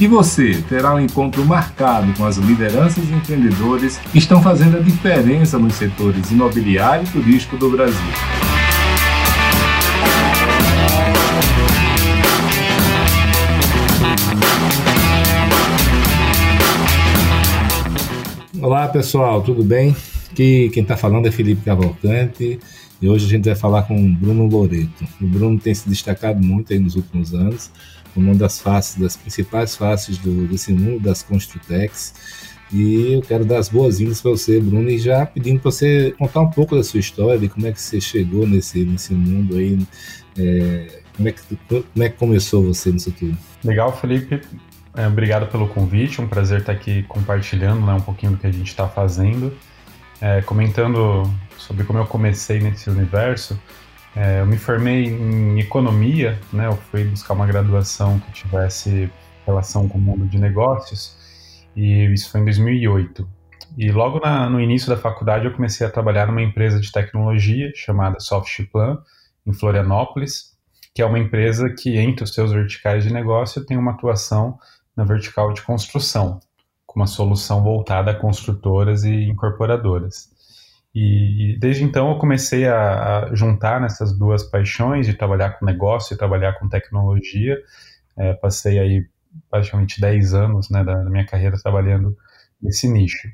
E você terá um encontro marcado com as lideranças e empreendedores que estão fazendo a diferença nos setores imobiliário e turístico do Brasil. Olá pessoal, tudo bem? Aqui quem está falando é Felipe Cavalcante e hoje a gente vai falar com o Bruno Loreto. O Bruno tem se destacado muito nos últimos anos uma das faces, das principais faces do, desse mundo das Construtex. E eu quero dar as boas-vindas para você, Bruno, e já pedindo para você contar um pouco da sua história, de como é que você chegou nesse, nesse mundo aí, é, como, é que, como é que começou você nisso tudo. Legal, Felipe. É, obrigado pelo convite, um prazer estar aqui compartilhando né, um pouquinho do que a gente está fazendo. É, comentando sobre como eu comecei nesse universo, é, eu me formei em economia, né, eu fui buscar uma graduação que tivesse relação com o mundo de negócios, e isso foi em 2008. E logo na, no início da faculdade eu comecei a trabalhar numa empresa de tecnologia chamada Softplan, em Florianópolis, que é uma empresa que, entre os seus verticais de negócio, tem uma atuação na vertical de construção, com uma solução voltada a construtoras e incorporadoras. E, desde então eu comecei a, a, juntar nessas duas paixões de trabalhar com negócio e trabalhar com tecnologia. É, passei aí praticamente 10 anos né, da, da minha carreira trabalhando nesse nicho.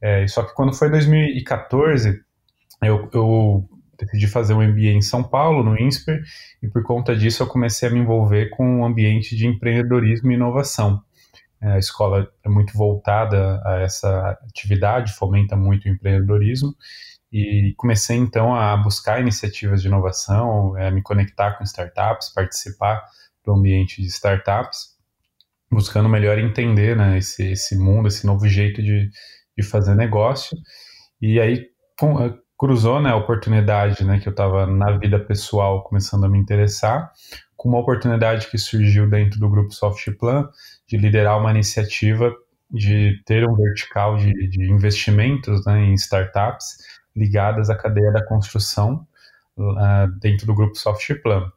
É, só que quando foi 2014, eu, eu decidi fazer um MBA em São Paulo, no INSPER, e por conta disso eu comecei a me envolver com o um ambiente de empreendedorismo e inovação. É, a escola é muito voltada a essa atividade, fomenta muito o empreendedorismo e comecei então a buscar iniciativas de inovação, é, me conectar com startups, participar do ambiente de startups, buscando melhor entender né, esse, esse mundo, esse novo jeito de, de fazer negócio. E aí com, é, cruzou né, a oportunidade né, que eu estava na vida pessoal começando a me interessar, com uma oportunidade que surgiu dentro do grupo Softplan de liderar uma iniciativa de ter um vertical de, de investimentos né, em startups ligadas à cadeia da construção uh, dentro do grupo Softplan.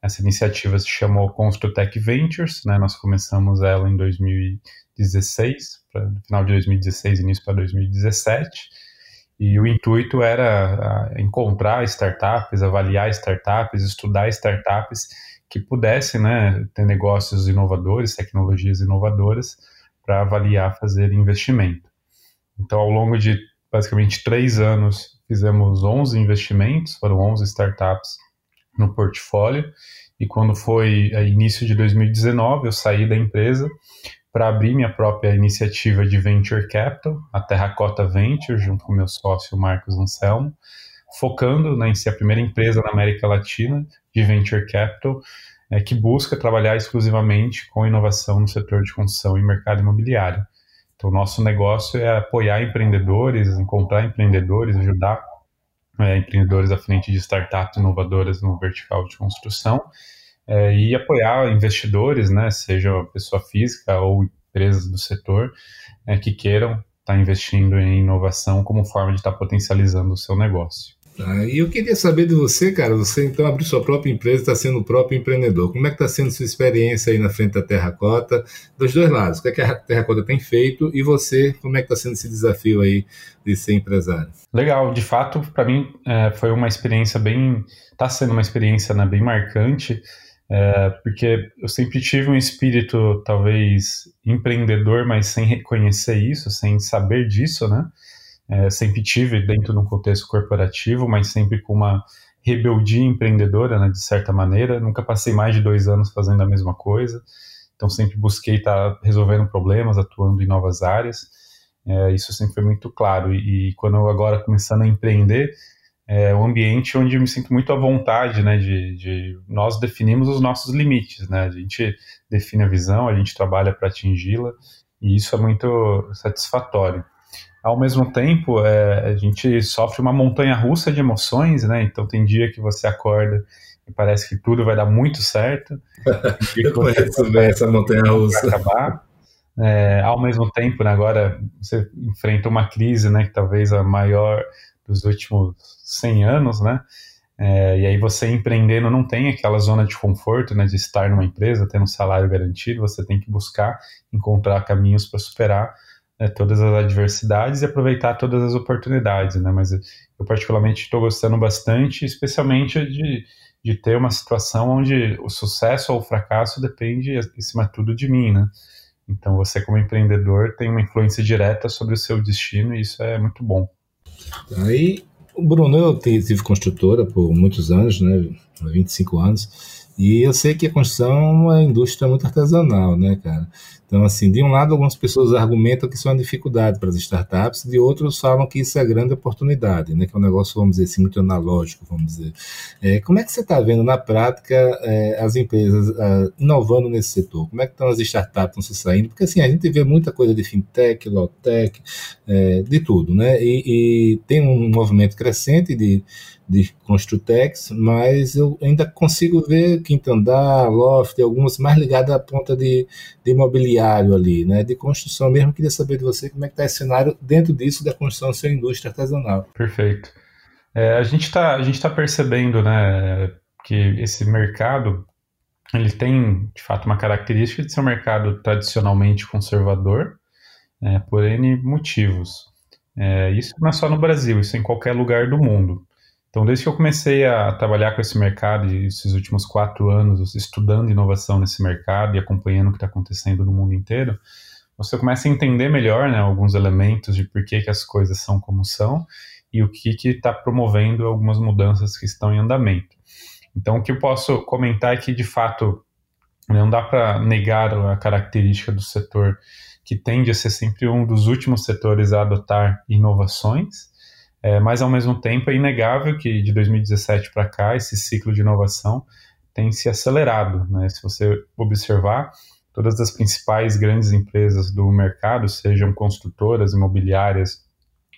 Essa iniciativa se chamou Construtech Ventures, né, nós começamos ela em 2016, pra, final de 2016, início para 2017, e o intuito era uh, encontrar startups, avaliar startups, estudar startups que pudesse né, ter negócios inovadores, tecnologias inovadoras, para avaliar fazer investimento. Então, ao longo de basicamente três anos, fizemos 11 investimentos, foram 11 startups no portfólio, e quando foi a início de 2019, eu saí da empresa para abrir minha própria iniciativa de Venture Capital, a Terracota Venture, junto com meu sócio Marcos Anselmo, focando né, em ser a primeira empresa na América Latina de venture capital é, que busca trabalhar exclusivamente com inovação no setor de construção e mercado imobiliário. Então, nosso negócio é apoiar empreendedores, encontrar empreendedores, ajudar é, empreendedores à frente de startups inovadoras no vertical de construção é, e apoiar investidores, né, seja pessoa física ou empresas do setor, é, que queiram estar tá investindo em inovação como forma de estar tá potencializando o seu negócio. Tá? E eu queria saber de você, cara, você então abriu sua própria empresa, está sendo o próprio empreendedor. Como é que está sendo sua experiência aí na frente da Terracota, dos dois lados? O que, é que a Terracota tem feito e você, como é que está sendo esse desafio aí de ser empresário? Legal, de fato, para mim é, foi uma experiência bem, está sendo uma experiência né, bem marcante, é, porque eu sempre tive um espírito talvez empreendedor, mas sem reconhecer isso, sem saber disso, né? É, sempre tive dentro de um contexto corporativo, mas sempre com uma rebeldia empreendedora, né, de certa maneira. Nunca passei mais de dois anos fazendo a mesma coisa, então sempre busquei estar resolvendo problemas, atuando em novas áreas. É, isso sempre foi muito claro. E, e, quando eu agora começando a empreender, é um ambiente onde eu me sinto muito à vontade, né, de, de nós definimos os nossos limites, né, a gente define a visão, a gente trabalha para atingi-la, e isso é muito satisfatório. Ao mesmo tempo, é, a gente sofre uma montanha russa de emoções, né? Então tem dia que você acorda e parece que tudo vai dar muito certo. Eu conheço bem essa montanha russa. Acabar. É, ao mesmo tempo, né, agora você enfrenta uma crise, né, que talvez a maior dos últimos 100 anos, né? É, e aí você empreendendo não tem aquela zona de conforto, né, de estar numa empresa, tendo um salário garantido, você tem que buscar encontrar caminhos para superar né, todas as adversidades e aproveitar todas as oportunidades, né? Mas eu particularmente estou gostando bastante, especialmente de, de ter uma situação onde o sucesso ou o fracasso depende, acima de tudo, de mim, né? Então você como empreendedor tem uma influência direta sobre o seu destino e isso é muito bom. Aí, Bruno, eu tive construtora por muitos anos, né? 25 anos, e eu sei que a construção é uma indústria muito artesanal, né, cara? Então, assim, de um lado, algumas pessoas argumentam que isso é uma dificuldade para as startups, de outros falam que isso é grande oportunidade, né? Que é um negócio, vamos dizer assim, muito analógico, vamos dizer. É, como é que você está vendo na prática é, as empresas uh, inovando nesse setor? Como é que estão as startups estão se saindo? Porque, assim, a gente vê muita coisa de fintech, low-tech, é, de tudo, né? E, e tem um movimento crescente de de Construtex, mas eu ainda consigo ver Quinto Andar, Loft, algumas mais ligadas à ponta de, de imobiliário ali, né, de construção mesmo. Queria saber de você como é que está esse cenário dentro disso da construção ser indústria artesanal. Perfeito. É, a gente está tá percebendo né, que esse mercado ele tem, de fato, uma característica de ser um mercado tradicionalmente conservador, é, por N motivos. É, isso não é só no Brasil, isso é em qualquer lugar do mundo. Então, desde que eu comecei a trabalhar com esse mercado, esses últimos quatro anos, estudando inovação nesse mercado e acompanhando o que está acontecendo no mundo inteiro, você começa a entender melhor né, alguns elementos de por que, que as coisas são como são e o que está promovendo algumas mudanças que estão em andamento. Então, o que eu posso comentar é que, de fato, não dá para negar a característica do setor que tende a ser sempre um dos últimos setores a adotar inovações, é, mas, ao mesmo tempo, é inegável que de 2017 para cá, esse ciclo de inovação tem se acelerado. Né? Se você observar, todas as principais grandes empresas do mercado, sejam construtoras, imobiliárias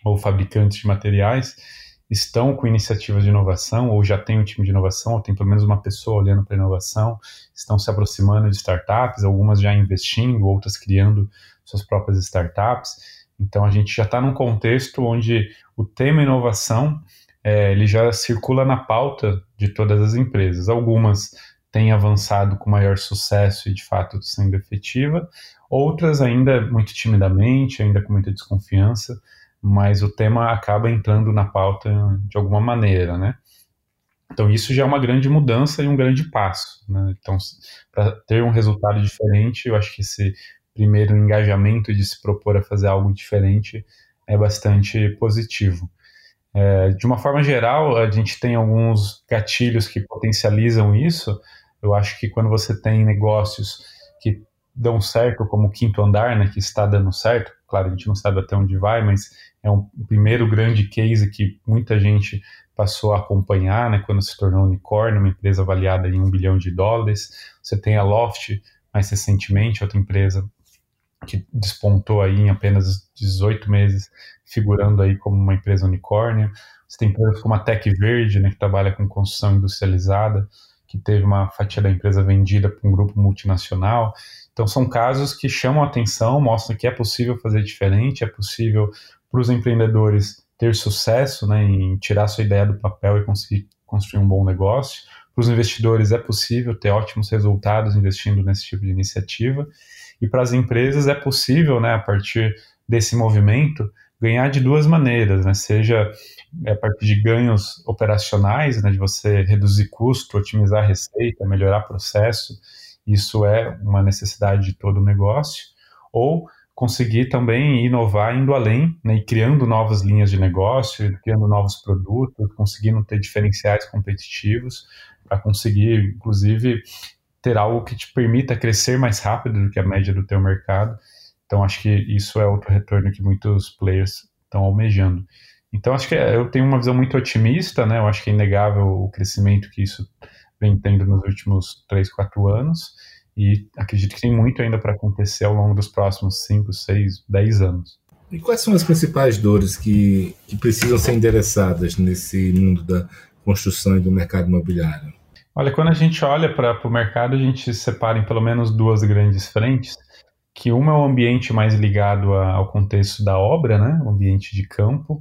ou fabricantes de materiais, estão com iniciativas de inovação, ou já tem um time de inovação, ou tem pelo menos uma pessoa olhando para inovação, estão se aproximando de startups, algumas já investindo, outras criando suas próprias startups. Então a gente já está num contexto onde o tema inovação é, ele já circula na pauta de todas as empresas. Algumas têm avançado com maior sucesso e de fato sendo efetiva, outras ainda muito timidamente, ainda com muita desconfiança, mas o tema acaba entrando na pauta de alguma maneira, né? Então isso já é uma grande mudança e um grande passo. Né? Então, para ter um resultado diferente, eu acho que esse primeiro engajamento de se propor a fazer algo diferente é bastante positivo. É, de uma forma geral, a gente tem alguns gatilhos que potencializam isso. Eu acho que quando você tem negócios que dão certo, como o quinto andar, né, que está dando certo, claro, a gente não sabe até onde vai, mas é um primeiro grande case que muita gente passou a acompanhar, né, quando se tornou unicórnio, uma empresa avaliada em um bilhão de dólares. Você tem a Loft, mais recentemente, outra empresa que despontou aí em apenas 18 meses, figurando aí como uma empresa unicórnio. Você tem empresas como a Tech Verde, né, que trabalha com construção industrializada, que teve uma fatia da empresa vendida para um grupo multinacional. Então são casos que chamam a atenção, mostram que é possível fazer diferente, é possível para os empreendedores ter sucesso né, em tirar sua ideia do papel e conseguir construir um bom negócio. Para os investidores é possível ter ótimos resultados investindo nesse tipo de iniciativa. E para as empresas é possível, né, a partir desse movimento, ganhar de duas maneiras, né? Seja a partir de ganhos operacionais, né, de você reduzir custo, otimizar receita, melhorar processo, isso é uma necessidade de todo o negócio, ou conseguir também inovar indo além, né, e criando novas linhas de negócio, criando novos produtos, conseguindo ter diferenciais competitivos para conseguir, inclusive, ter algo que te permita crescer mais rápido do que a média do teu mercado. Então acho que isso é outro retorno que muitos players estão almejando. Então acho que é, eu tenho uma visão muito otimista, né? Eu acho que é inegável o crescimento que isso vem tendo nos últimos 3, 4 anos e acredito que tem muito ainda para acontecer ao longo dos próximos 5, 6, 10 anos. E quais são as principais dores que, que precisam ser endereçadas nesse mundo da construção e do mercado imobiliário? Olha, quando a gente olha para o mercado, a gente separa em pelo menos duas grandes frentes, que uma é o ambiente mais ligado a, ao contexto da obra, né, o ambiente de campo,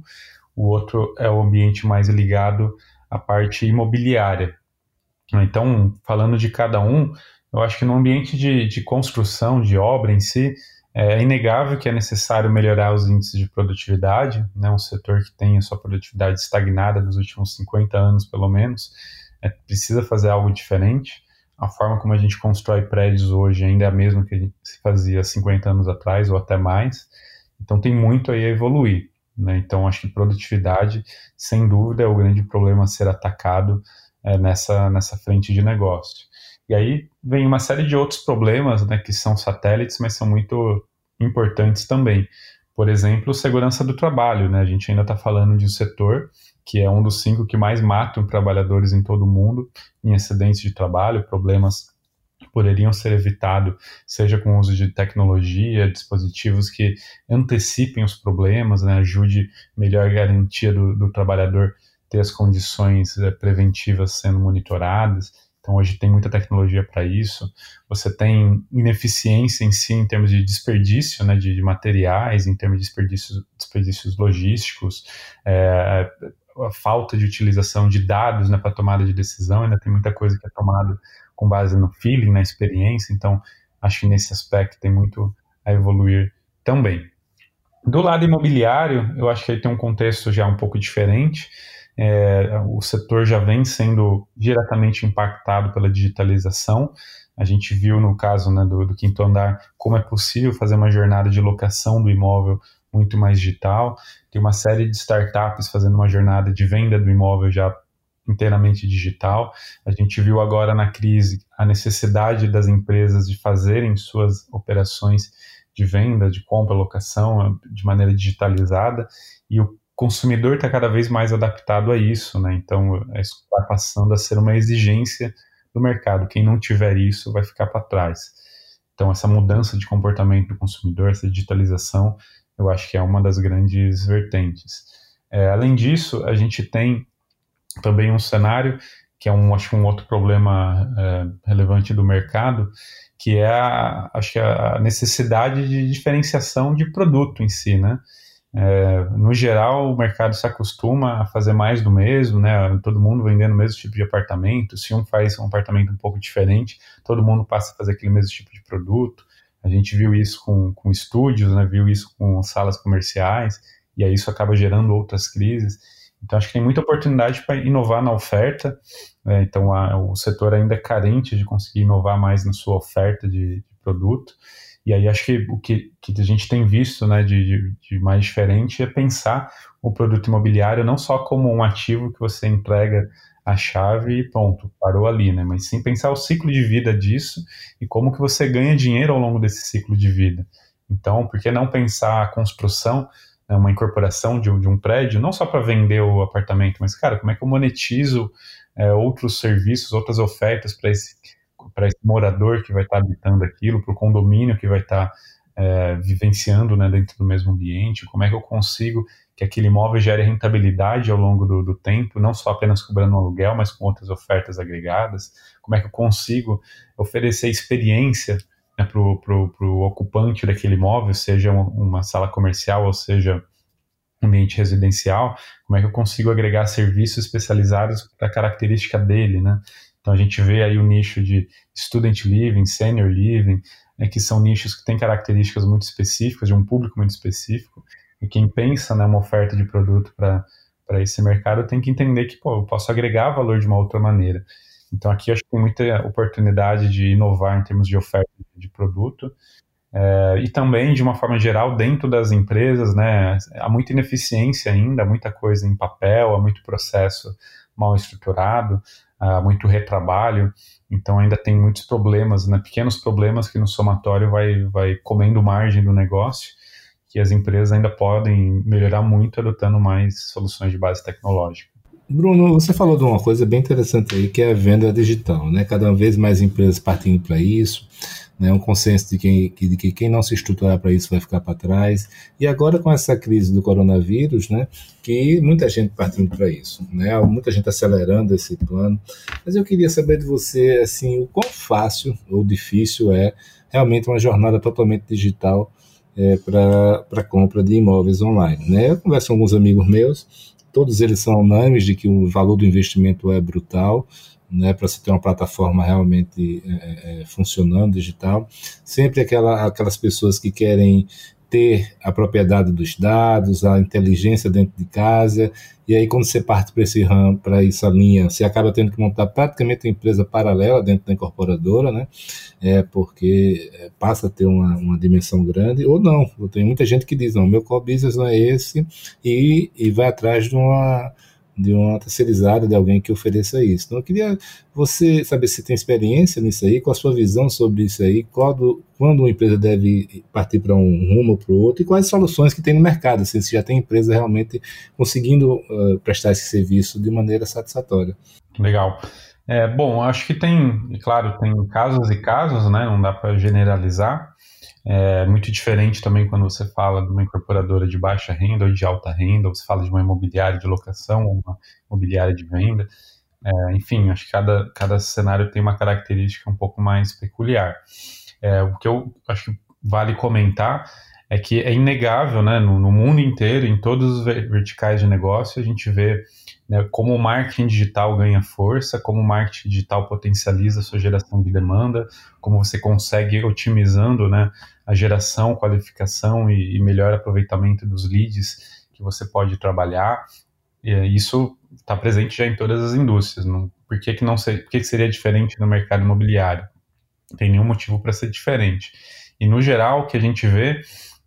o outro é o ambiente mais ligado à parte imobiliária. Então, falando de cada um, eu acho que no ambiente de, de construção, de obra em si, é inegável que é necessário melhorar os índices de produtividade, né, um setor que tem a sua produtividade estagnada nos últimos 50 anos, pelo menos, é, precisa fazer algo diferente. A forma como a gente constrói prédios hoje ainda é a mesma que se fazia 50 anos atrás ou até mais, então tem muito aí a evoluir. Né? Então, acho que produtividade, sem dúvida, é o grande problema a ser atacado é, nessa, nessa frente de negócio. E aí vem uma série de outros problemas, né, que são satélites, mas são muito importantes também. Por exemplo, segurança do trabalho. Né? A gente ainda está falando de um setor que é um dos cinco que mais matam trabalhadores em todo o mundo em acidentes de trabalho, problemas poderiam ser evitados, seja com o uso de tecnologia, dispositivos que antecipem os problemas, né, ajude melhor garantia do, do trabalhador ter as condições é, preventivas sendo monitoradas. Então, hoje tem muita tecnologia para isso. Você tem ineficiência em si, em termos de desperdício né, de, de materiais, em termos de desperdícios, desperdícios logísticos, é, a falta de utilização de dados né, para tomada de decisão. Ainda tem muita coisa que é tomada com base no feeling, na experiência. Então, acho que nesse aspecto tem muito a evoluir também. Do lado imobiliário, eu acho que ele tem um contexto já um pouco diferente. É, o setor já vem sendo diretamente impactado pela digitalização. A gente viu no caso né, do, do, quinto andar como é possível fazer uma jornada de locação do imóvel muito mais digital. Tem uma série de startups fazendo uma jornada de venda do imóvel já inteiramente digital. A gente viu agora na crise a necessidade das empresas de fazerem suas operações de venda, de compra, locação de maneira digitalizada e o consumidor está cada vez mais adaptado a isso, né? Então isso vai passando a ser uma exigência do mercado. Quem não tiver isso vai ficar para trás. Então essa mudança de comportamento do consumidor, essa digitalização, eu acho que é uma das grandes vertentes. É, além disso, a gente tem também um cenário que é um acho um outro problema é, relevante do mercado, que é a, acho que a necessidade de diferenciação de produto em si, né? É, no geral, o mercado se acostuma a fazer mais do mesmo, né? Todo mundo vendendo o mesmo tipo de apartamento. Se um faz um apartamento um pouco diferente, todo mundo passa a fazer aquele mesmo tipo de produto. A gente viu isso com, com estúdios, né? Viu isso com salas comerciais, e aí isso acaba gerando outras crises. Então, acho que tem muita oportunidade para inovar na oferta. Né? Então, a, o setor ainda é carente de conseguir inovar mais na sua oferta de, de produto. E aí, acho que o que, que a gente tem visto né, de, de, de, mais diferente é pensar o produto imobiliário não só como um ativo que você entrega a chave e pronto, parou ali, né? Mas sim pensar o ciclo de vida disso e como que você ganha dinheiro ao longo desse ciclo de vida. Então, por que não pensar a construção né, uma incorporação de, de, um prédio, não só para vender o apartamento, mas, cara, como é que eu monetizo é, outros serviços, outras ofertas para esse, esse morador que vai estar tá habitando aquilo, para o condomínio que vai estar tá, é, vivenciando né, dentro do mesmo ambiente, como é que eu consigo que aquele imóvel gere rentabilidade ao longo do, do tempo, não só apenas cobrando um aluguel, mas com outras ofertas agregadas, como é que eu consigo oferecer experiência né, para o ocupante daquele imóvel, seja uma sala comercial ou seja ambiente residencial, como é que eu consigo agregar serviços especializados para a característica dele, né? Então a gente vê aí o nicho de student living, senior living, né, que são nichos que têm características muito específicas, de um público muito específico, e quem pensa né, oferta de produto para esse mercado tem que entender que pô, eu posso agregar valor de uma outra maneira. Então aqui acho que tem muita oportunidade de inovar em termos de oferta de produto. É, e também, de uma forma geral, dentro das empresas, né, há muita ineficiência ainda, muita coisa em papel, há muito processo mal estruturado, há muito retrabalho, então ainda tem muitos problemas, né, pequenos problemas que no somatório vai, vai comendo margem do negócio, que as empresas ainda podem melhorar muito adotando mais soluções de base tecnológica. Bruno, você falou de uma coisa bem interessante aí, que é a venda digital, né? Cada vez mais empresas partindo para isso. né, um consenso de, quem, de que quem não se estruturar para isso vai ficar para trás. E agora com essa crise do coronavírus, né, que muita gente partindo para isso, né, muita gente acelerando esse plano. Mas eu queria saber de você assim, o quão fácil ou difícil é realmente uma jornada totalmente digital é, para compra de imóveis online. Né? Eu converso com alguns amigos meus, todos eles são unânimes de que o valor do investimento é brutal, né, para se ter uma plataforma realmente é, é, funcionando, digital. Sempre aquela, aquelas pessoas que querem ter a propriedade dos dados, a inteligência dentro de casa, e aí quando você parte para esse RAM, para essa linha, você acaba tendo que montar praticamente uma empresa paralela dentro da incorporadora, né? É, porque é, passa a ter uma, uma dimensão grande, ou não. Tem muita gente que diz, não, meu core business não é esse, e, e vai atrás de uma de uma terceirizada, de alguém que ofereça isso. Então, eu queria você saber se tem experiência nisso aí, qual a sua visão sobre isso aí, quando, quando uma empresa deve partir para um rumo ou para o outro, e quais soluções que tem no mercado, assim, se já tem empresa realmente conseguindo uh, prestar esse serviço de maneira satisfatória. Legal. É, bom, acho que tem, claro, tem casos e casos, né? Não dá para generalizar. É muito diferente também quando você fala de uma incorporadora de baixa renda ou de alta renda, ou você fala de uma imobiliária de locação ou uma imobiliária de venda. É, enfim, acho que cada, cada cenário tem uma característica um pouco mais peculiar. É, o que eu acho que vale comentar é que é inegável, né, no, no mundo inteiro, em todos os verticais de negócio, a gente vê né, como o marketing digital ganha força, como o marketing digital potencializa a sua geração de demanda, como você consegue otimizando né, a geração, qualificação e, e melhor aproveitamento dos leads que você pode trabalhar. E isso está presente já em todas as indústrias. Não, por que, que não ser, por que, que seria diferente no mercado imobiliário? Não tem nenhum motivo para ser diferente. E no geral, o que a gente vê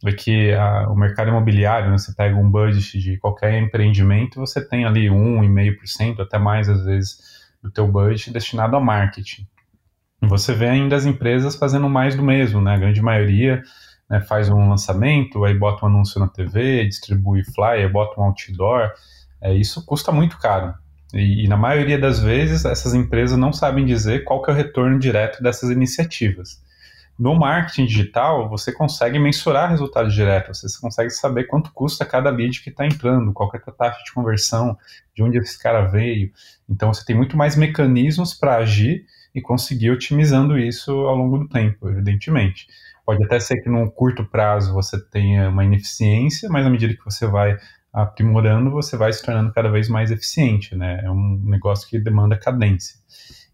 é que a, o mercado imobiliário, né, você pega um budget de qualquer empreendimento, você tem ali 1,5%, até mais às vezes, do teu budget destinado a marketing. Você vê ainda as empresas fazendo mais do mesmo, né? A grande maioria né, faz um lançamento, aí bota um anúncio na TV, distribui flyer, bota um outdoor. É, isso custa muito caro. E, e, na maioria das vezes, essas empresas não sabem dizer qual que é o retorno direto dessas iniciativas. No marketing digital, você consegue mensurar resultados diretos, você consegue saber quanto custa cada lead que está entrando, qual é a taxa de conversão, de onde esse cara veio. Então, você tem muito mais mecanismos para agir e conseguir otimizando isso ao longo do tempo, evidentemente. Pode até ser que num curto prazo você tenha uma ineficiência, mas à medida que você vai aprimorando, você vai se tornando cada vez mais eficiente, né? É um negócio que demanda cadência.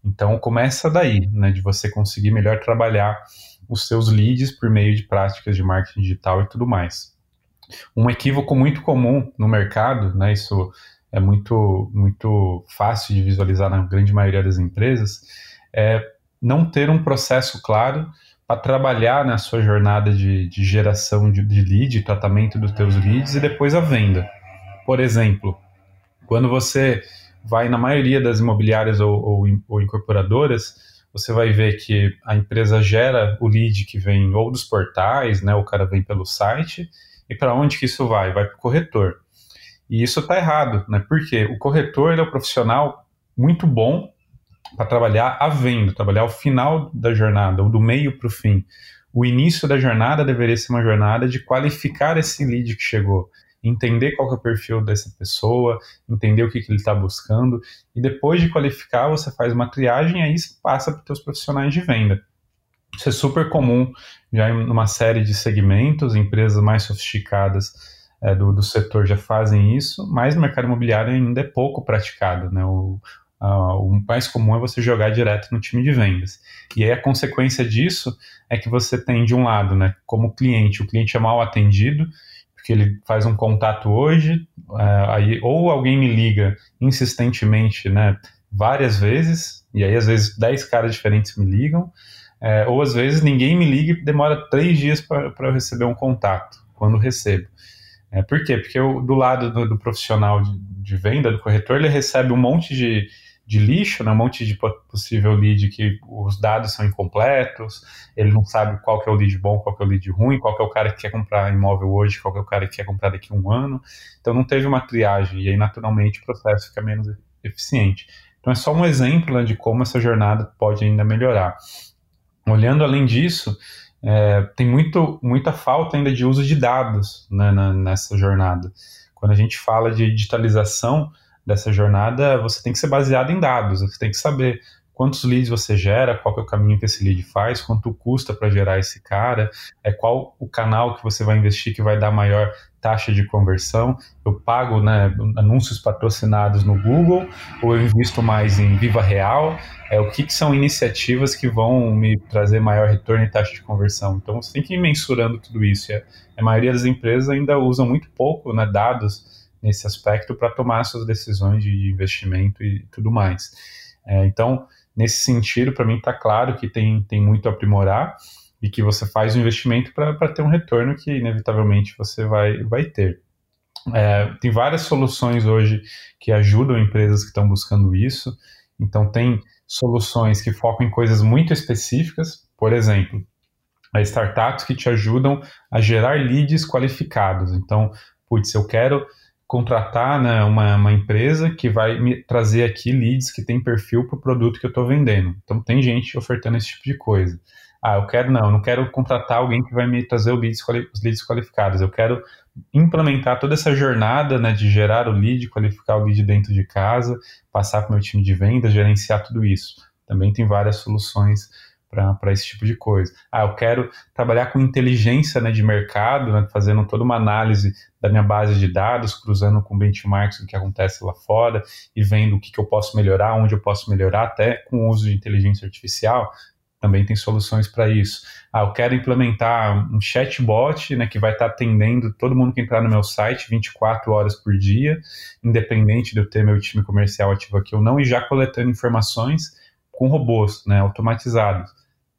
Então começa daí, né, de você conseguir melhor trabalhar os seus leads por meio de práticas de marketing digital e tudo mais. Um equívoco muito comum no mercado, né, isso é muito, muito fácil de visualizar na grande maioria das empresas, é não ter um processo claro para trabalhar na sua jornada de, de geração de, de lead, tratamento dos teus leads e depois a venda. Por exemplo, quando você vai na maioria das imobiliárias ou, ou, ou incorporadoras, você vai ver que a empresa gera o lead que vem ou dos portais, né, o cara vem pelo site, e para onde que isso vai? Vai para o corretor. E isso está errado, né? Porque o corretor é o profissional muito bom para trabalhar a venda, trabalhar o final da jornada, ou do meio para o fim. O início da jornada deveria ser uma jornada de qualificar esse lead que chegou, entender qual é o perfil dessa pessoa, entender o que, que ele está buscando, e depois de qualificar, você faz uma triagem e aí passa para os profissionais de venda. Isso é super comum já em uma série de segmentos, empresas mais sofisticadas é, do, do setor já fazem isso, mas no mercado imobiliário ainda é pouco praticado. Né? O, a, o mais comum é você jogar direto no time de vendas. E aí a consequência disso é que você tem, de um lado, né, como cliente, o cliente é mal atendido, que ele faz um contato hoje, uh, aí, ou alguém me liga insistentemente, né, várias vezes, e aí às vezes 10 caras diferentes me ligam, é, ou às vezes ninguém me liga e demora três dias para eu receber um contato, quando recebo. É, por quê? Porque eu, do lado do, do profissional de, de, venda, do corretor, ele recebe um monte de, de lixo, né, um monte de possível lead que os dados são incompletos, ele não sabe qual que é o lead bom, qual que é o lead ruim, qual que é o cara que quer comprar imóvel hoje, qual que é o cara que quer comprar daqui a um ano. Então não teve uma triagem e aí naturalmente o processo fica menos eficiente. Então é só um exemplo né, de como essa jornada pode ainda melhorar. Olhando além disso, é, tem muito, muita falta ainda de uso de dados né, na, nessa jornada. Quando a gente fala de digitalização dessa jornada, você tem que ser baseado em dados, você tem que saber quantos leads você gera, qual é o caminho que esse lead faz, quanto custa para gerar esse cara, é qual o canal que você vai investir que vai dar maior taxa de conversão. Eu pago né, anúncios patrocinados no Google ou eu invisto mais em Viva Real? É, o que, que são iniciativas que vão me trazer maior retorno e taxa de conversão? Então você tem que ir mensurando tudo isso. A, a maioria das empresas ainda usam muito pouco né, dados nesse aspecto para tomar suas decisões de investimento e tudo mais. É, então, nesse sentido, para mim está claro que tem, tem muito a aprimorar e que você faz o investimento para ter um retorno que inevitavelmente você vai, vai ter. É, tem várias soluções hoje que ajudam empresas que estão buscando isso. Então, tem soluções que focam em coisas muito específicas, por exemplo, startups que te ajudam a gerar leads qualificados. Então, putz, eu quero contratar né, uma, uma, empresa que vai me trazer aqui leads que tem perfil para o produto que eu estou vendendo. Então tem gente ofertando esse tipo de coisa. Ah, eu quero não, eu não quero contratar alguém que vai me trazer leads, os leads qualificados. Eu quero implementar toda essa jornada né, de gerar o lead, qualificar o lead dentro de casa, passar para o meu time de vendas, gerenciar tudo isso. Também tem várias soluções para esse tipo de coisa. Ah, eu quero trabalhar com inteligência né, de mercado, né, fazendo toda uma análise da minha base de dados, cruzando com benchmarks do que acontece lá fora e vendo o que, que eu posso melhorar, onde eu posso melhorar, até com o uso de inteligência artificial. Também tem soluções para isso. Ah, eu quero implementar um chatbot né, que vai estar tá atendendo todo mundo que entrar no meu site 24 horas por dia, independente de eu ter meu time comercial ativo aqui ou não, e já coletando informações com robôs né, automatizados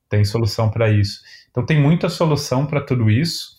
tem solução para isso. Então tem muita solução para tudo isso.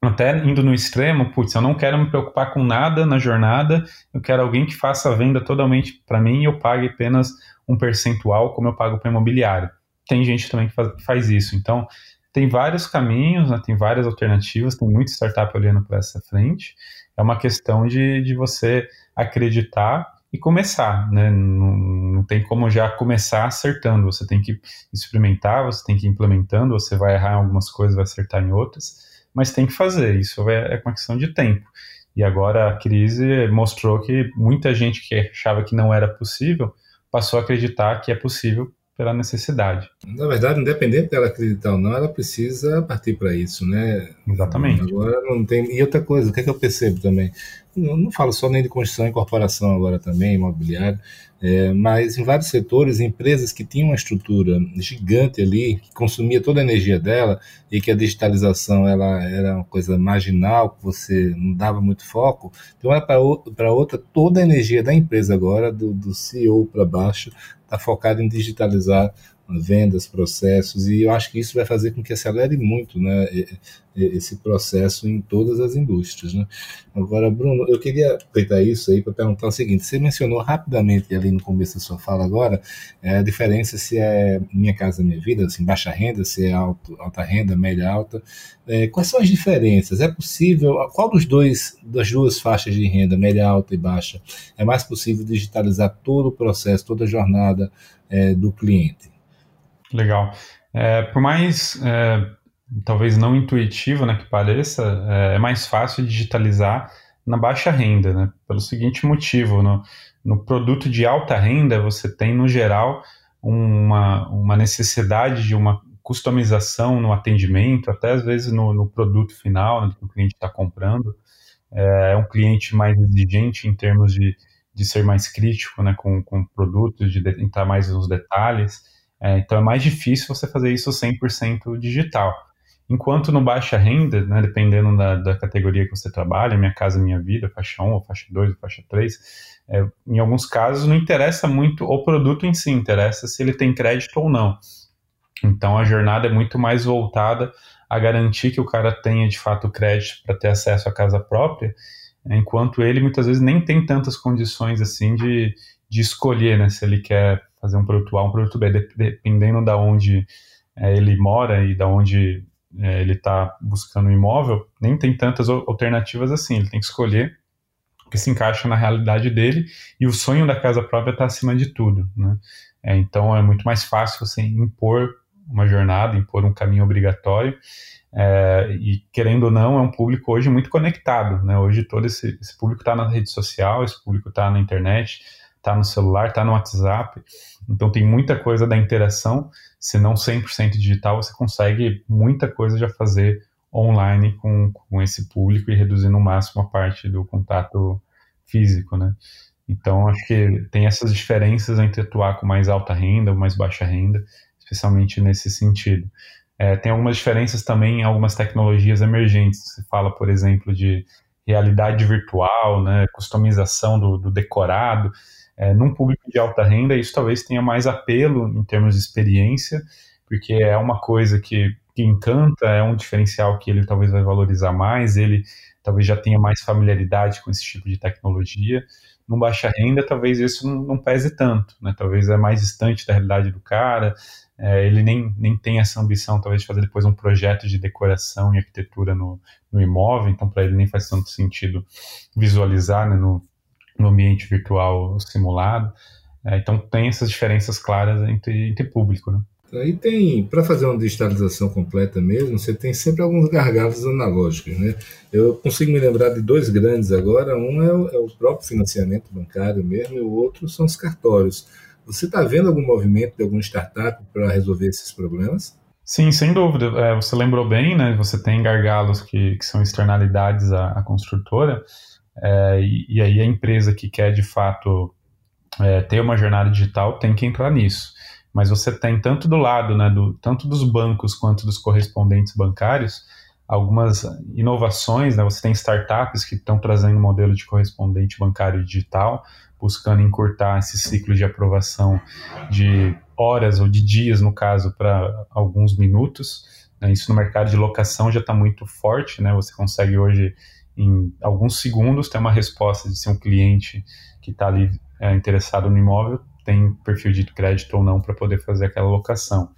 Até indo no extremo, putz, eu não quero me preocupar com nada na jornada, eu quero alguém que faça a venda totalmente para mim e eu pague apenas um percentual, como eu pago para imobiliário. Tem gente também que faz, faz isso. Então, tem vários caminhos, né, tem várias alternativas, tem muita startup olhando para essa frente. É uma questão de, de você acreditar e começar, né? Não, não, tem como já começar acertando. Você tem que experimentar, você tem que ir implementando, você vai errar em algumas coisas, vai acertar em outras, mas tem que fazer. Isso é, é uma questão de tempo. E agora a crise mostrou que muita gente que achava que não era possível passou a acreditar que é possível pela necessidade. Na verdade, independente dela acreditar ou não, ela precisa partir para isso, né? Exatamente. Agora não tem. E outra coisa, o que, é que eu percebo também? Não, não falo só nem de construção e corporação agora também, imobiliário, é, mas em vários setores, empresas que tinham uma estrutura gigante ali, que consumia toda a energia dela e que a digitalização ela era uma coisa marginal, que você não dava muito foco, então é para outra, toda a energia da empresa agora, do, do CEO para baixo, está focado em digitalizar vendas, processos, e eu acho que isso vai fazer com que acelere muito né, esse processo em todas as indústrias. Né? Agora, Bruno, eu queria aproveitar isso aí para perguntar o seguinte: você mencionou rapidamente ali no começo da sua fala agora é, a diferença se é Minha Casa Minha Vida, assim, baixa renda, se é alto, alta renda, média alta. É, quais são as diferenças? É possível, qual dos dois, das duas faixas de renda, média alta e baixa, é mais possível digitalizar todo o processo, toda a jornada é, do cliente? Legal. É, por mais é, talvez não intuitivo né, que pareça, é, é, mais fácil digitalizar na baixa renda, né? Pelo seguinte motivo, no, no produto de alta renda você tem no geral uma, uma necessidade de uma customização no atendimento, até às vezes no, no produto final né, que o cliente está comprando. É, é um cliente mais exigente em termos de, de ser mais crítico né, com, com produtos, de entrar mais nos detalhes. É, então é mais difícil você fazer isso 100% digital. Enquanto no baixa renda, né, dependendo da, da, categoria que você trabalha, Minha Casa Minha Vida, faixa 1, ou faixa 2, ou faixa 3, é, em alguns casos não interessa muito o produto em si, interessa se ele tem crédito ou não. Então a jornada é muito mais voltada a garantir que o cara tenha de fato crédito para ter acesso à casa própria, enquanto ele muitas vezes nem tem tantas condições assim de, de escolher né, se ele quer fazer um produto A, um produto B, dependendo da onde é, ele mora e da onde é, ele está buscando um imóvel, nem tem tantas alternativas assim. Ele tem que escolher o que se encaixa na realidade dele e o sonho da casa própria está acima de tudo, né? É, então é muito mais fácil você impor uma jornada, impor um caminho obrigatório. É, e querendo ou não, é um público hoje muito conectado. Né? Hoje todo esse, esse público está na rede social, esse público está na internet, está no celular, está no WhatsApp. Então tem muita coisa da interação. Se não 100% digital, você consegue muita coisa já fazer online com, com esse público e reduzir no máximo a parte do contato físico, né? Então, acho que tem essas diferenças entre atuar com mais alta renda ou mais baixa renda, especialmente nesse sentido. É, tem algumas diferenças também em algumas tecnologias emergentes. Você fala, por exemplo, de realidade virtual, né, customização do, do decorado. É, num público de alta renda, isso talvez tenha mais apelo em termos de experiência, porque é uma coisa que, que encanta, é um diferencial que ele talvez vai valorizar mais, ele talvez já tenha mais familiaridade com esse tipo de tecnologia no baixa renda, talvez isso não, não, pese tanto, né? Talvez é mais distante da realidade do cara, é, ele nem, nem tem essa ambição, talvez, de fazer depois um projeto de decoração e arquitetura no, no imóvel, então para ele nem faz tanto sentido visualizar né, no, no ambiente virtual simulado. É, então tem essas diferenças claras entre, entre público, né? Aí tem, para fazer uma digitalização completa mesmo, você tem sempre alguns gargalos analógicos, né? Eu consigo me lembrar de dois grandes agora, um é o, é o próprio financiamento bancário mesmo, e o outro são os cartórios. Você está vendo algum movimento de alguma startup para resolver esses problemas? Sim, sem dúvida. É, você lembrou bem, né? Você tem gargalos que, que são externalidades à, à construtora, é, e, e, aí a empresa que quer de fato é, ter uma jornada digital tem que entrar nisso. Mas você tem tanto do lado, né, do, tanto dos bancos quanto dos correspondentes bancários, algumas inovações, né, você tem startups que estão trazendo um modelo de correspondente bancário digital, buscando encurtar esse ciclo de aprovação de horas ou de dias, no caso, para alguns minutos. Né, isso no mercado de locação já está muito forte, né, você consegue hoje, em alguns segundos, ter uma resposta de ser um cliente que está ali é, interessado no imóvel, tem perfil de crédito ou não para poder fazer aquela locação.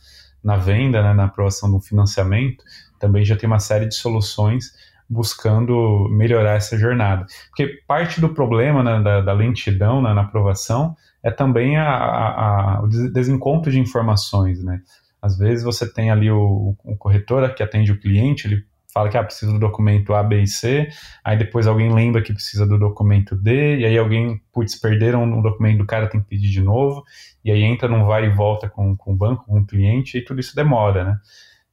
Na venda, né, na aprovação do financiamento, também já tem uma série de soluções buscando melhorar essa jornada. Porque parte do problema né, da, da, lentidão né, na aprovação é também a, a, a, o desencontro de informações. Né? Às vezes você tem ali o, o corretor que atende o cliente, ele fala que ah, precisa do documento A, B e C, aí depois alguém lembra que precisa do documento D, e aí alguém, putz, perderam o documento do cara, tem que pedir de novo, e aí entra num vai e volta com, com o banco, com o cliente, e tudo isso demora, né?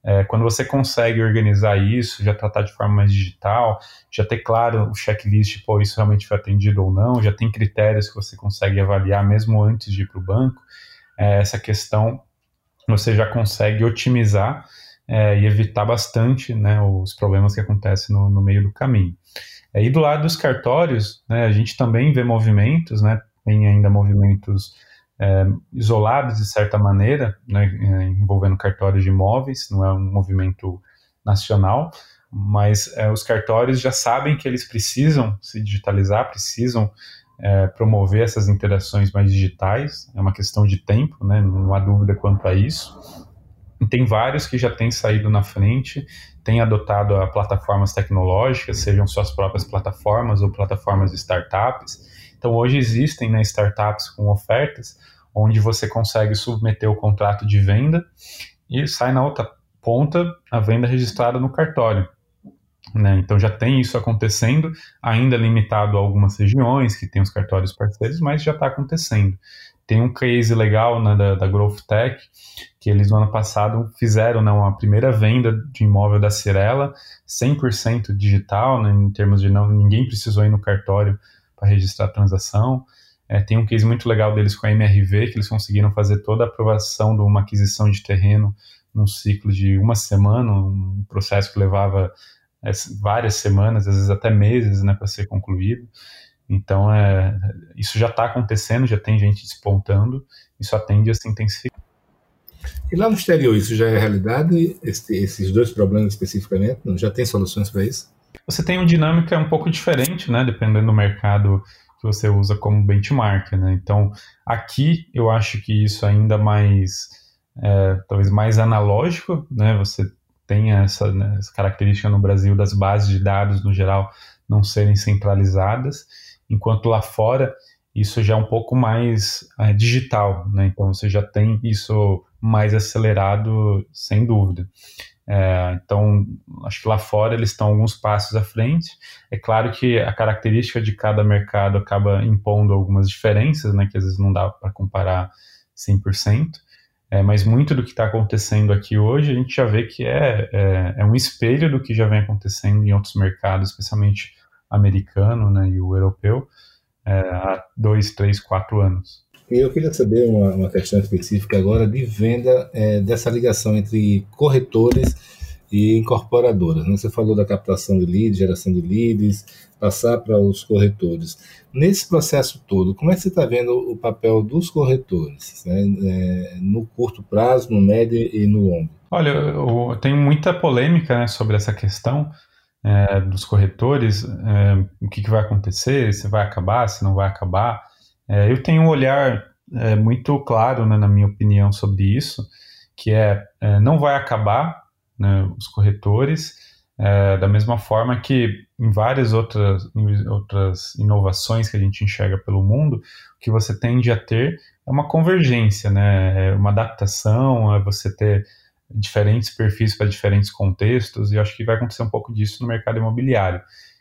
É, quando você consegue organizar isso, já tratar de forma mais digital, já ter claro o checklist, pô, isso realmente foi atendido ou não, já tem critérios que você consegue avaliar mesmo antes de ir para o banco, é, essa questão você já consegue otimizar é, e evitar bastante né, os problemas que acontecem no, no meio do caminho. É, e do lado dos cartórios, né, a gente também vê movimentos, né, tem ainda movimentos é, isolados de certa maneira, né, é, envolvendo cartórios de imóveis, não é um movimento nacional, mas é, os cartórios já sabem que eles precisam se digitalizar, precisam é, promover essas interações mais digitais, é uma questão de tempo, né, não há dúvida quanto a isso. Tem vários que já têm saído na frente, têm adotado plataformas tecnológicas, sejam suas próprias plataformas ou plataformas de startups. Então, hoje existem né, startups com ofertas onde você consegue submeter o contrato de venda e sai na outra ponta a venda registrada no cartório. Né? Então já tem isso acontecendo, ainda limitado a algumas regiões que tem os cartórios parceiros, mas já está acontecendo. Tem um case legal né, da, da Growth Tech, que eles no ano passado fizeram né, uma primeira venda de imóvel da Cirela, 100% digital, né, em termos de não, ninguém precisou ir no cartório para registrar a transação. É, tem um case muito legal deles com a MRV, que eles conseguiram fazer toda a aprovação de uma aquisição de terreno num ciclo de uma semana, um processo que levava é, várias semanas, às vezes até meses, né, para ser concluído. Então, é, isso já está acontecendo, já tem gente despontando, isso atende a se intensificar. E lá no exterior, isso já é realidade? Esse, esses dois problemas especificamente? Não, já tem soluções para isso? Você tem uma dinâmica um pouco diferente, né? Dependendo do mercado que você usa como benchmark, né? Então, aqui eu acho que isso ainda mais, é, talvez mais analógico, né? Você tem essa, né, essa característica no Brasil das bases de dados, no geral, não serem centralizadas enquanto lá fora isso já é um pouco mais é, digital, né? Então você já tem isso mais acelerado, sem dúvida. É, então, acho que lá fora eles estão alguns passos à frente. É claro que a característica de cada mercado acaba impondo algumas diferenças, né, que às vezes não dá para comparar 100%, é, mas muito do que está acontecendo aqui hoje a gente já vê que é, é, é, um espelho do que já vem acontecendo em outros mercados, especialmente americano né, e o europeu, é, há dois, três, quatro anos. E eu queria saber uma, uma questão específica agora de venda é, dessa ligação entre corretores e incorporadoras. Né? Você falou da captação de leads, geração de leads, passar para os corretores. Nesse processo todo, como é que você está vendo o papel dos corretores né? é, no curto prazo, no médio e no longo? Olha, eu tenho muita polêmica né, sobre essa questão é, dos corretores, é, o que, que, vai acontecer, se vai acabar, se não vai acabar. É, eu tenho um olhar é, muito claro, né, na minha opinião, sobre isso, que é, é não vai acabar né, os corretores, é, da mesma forma que em várias outras, em outras inovações que a gente enxerga pelo mundo, o que você tende a ter é uma convergência, né, uma adaptação, é você ter diferentes perfis para diferentes contextos, e acho que vai acontecer um pouco disso no mercado imobiliário.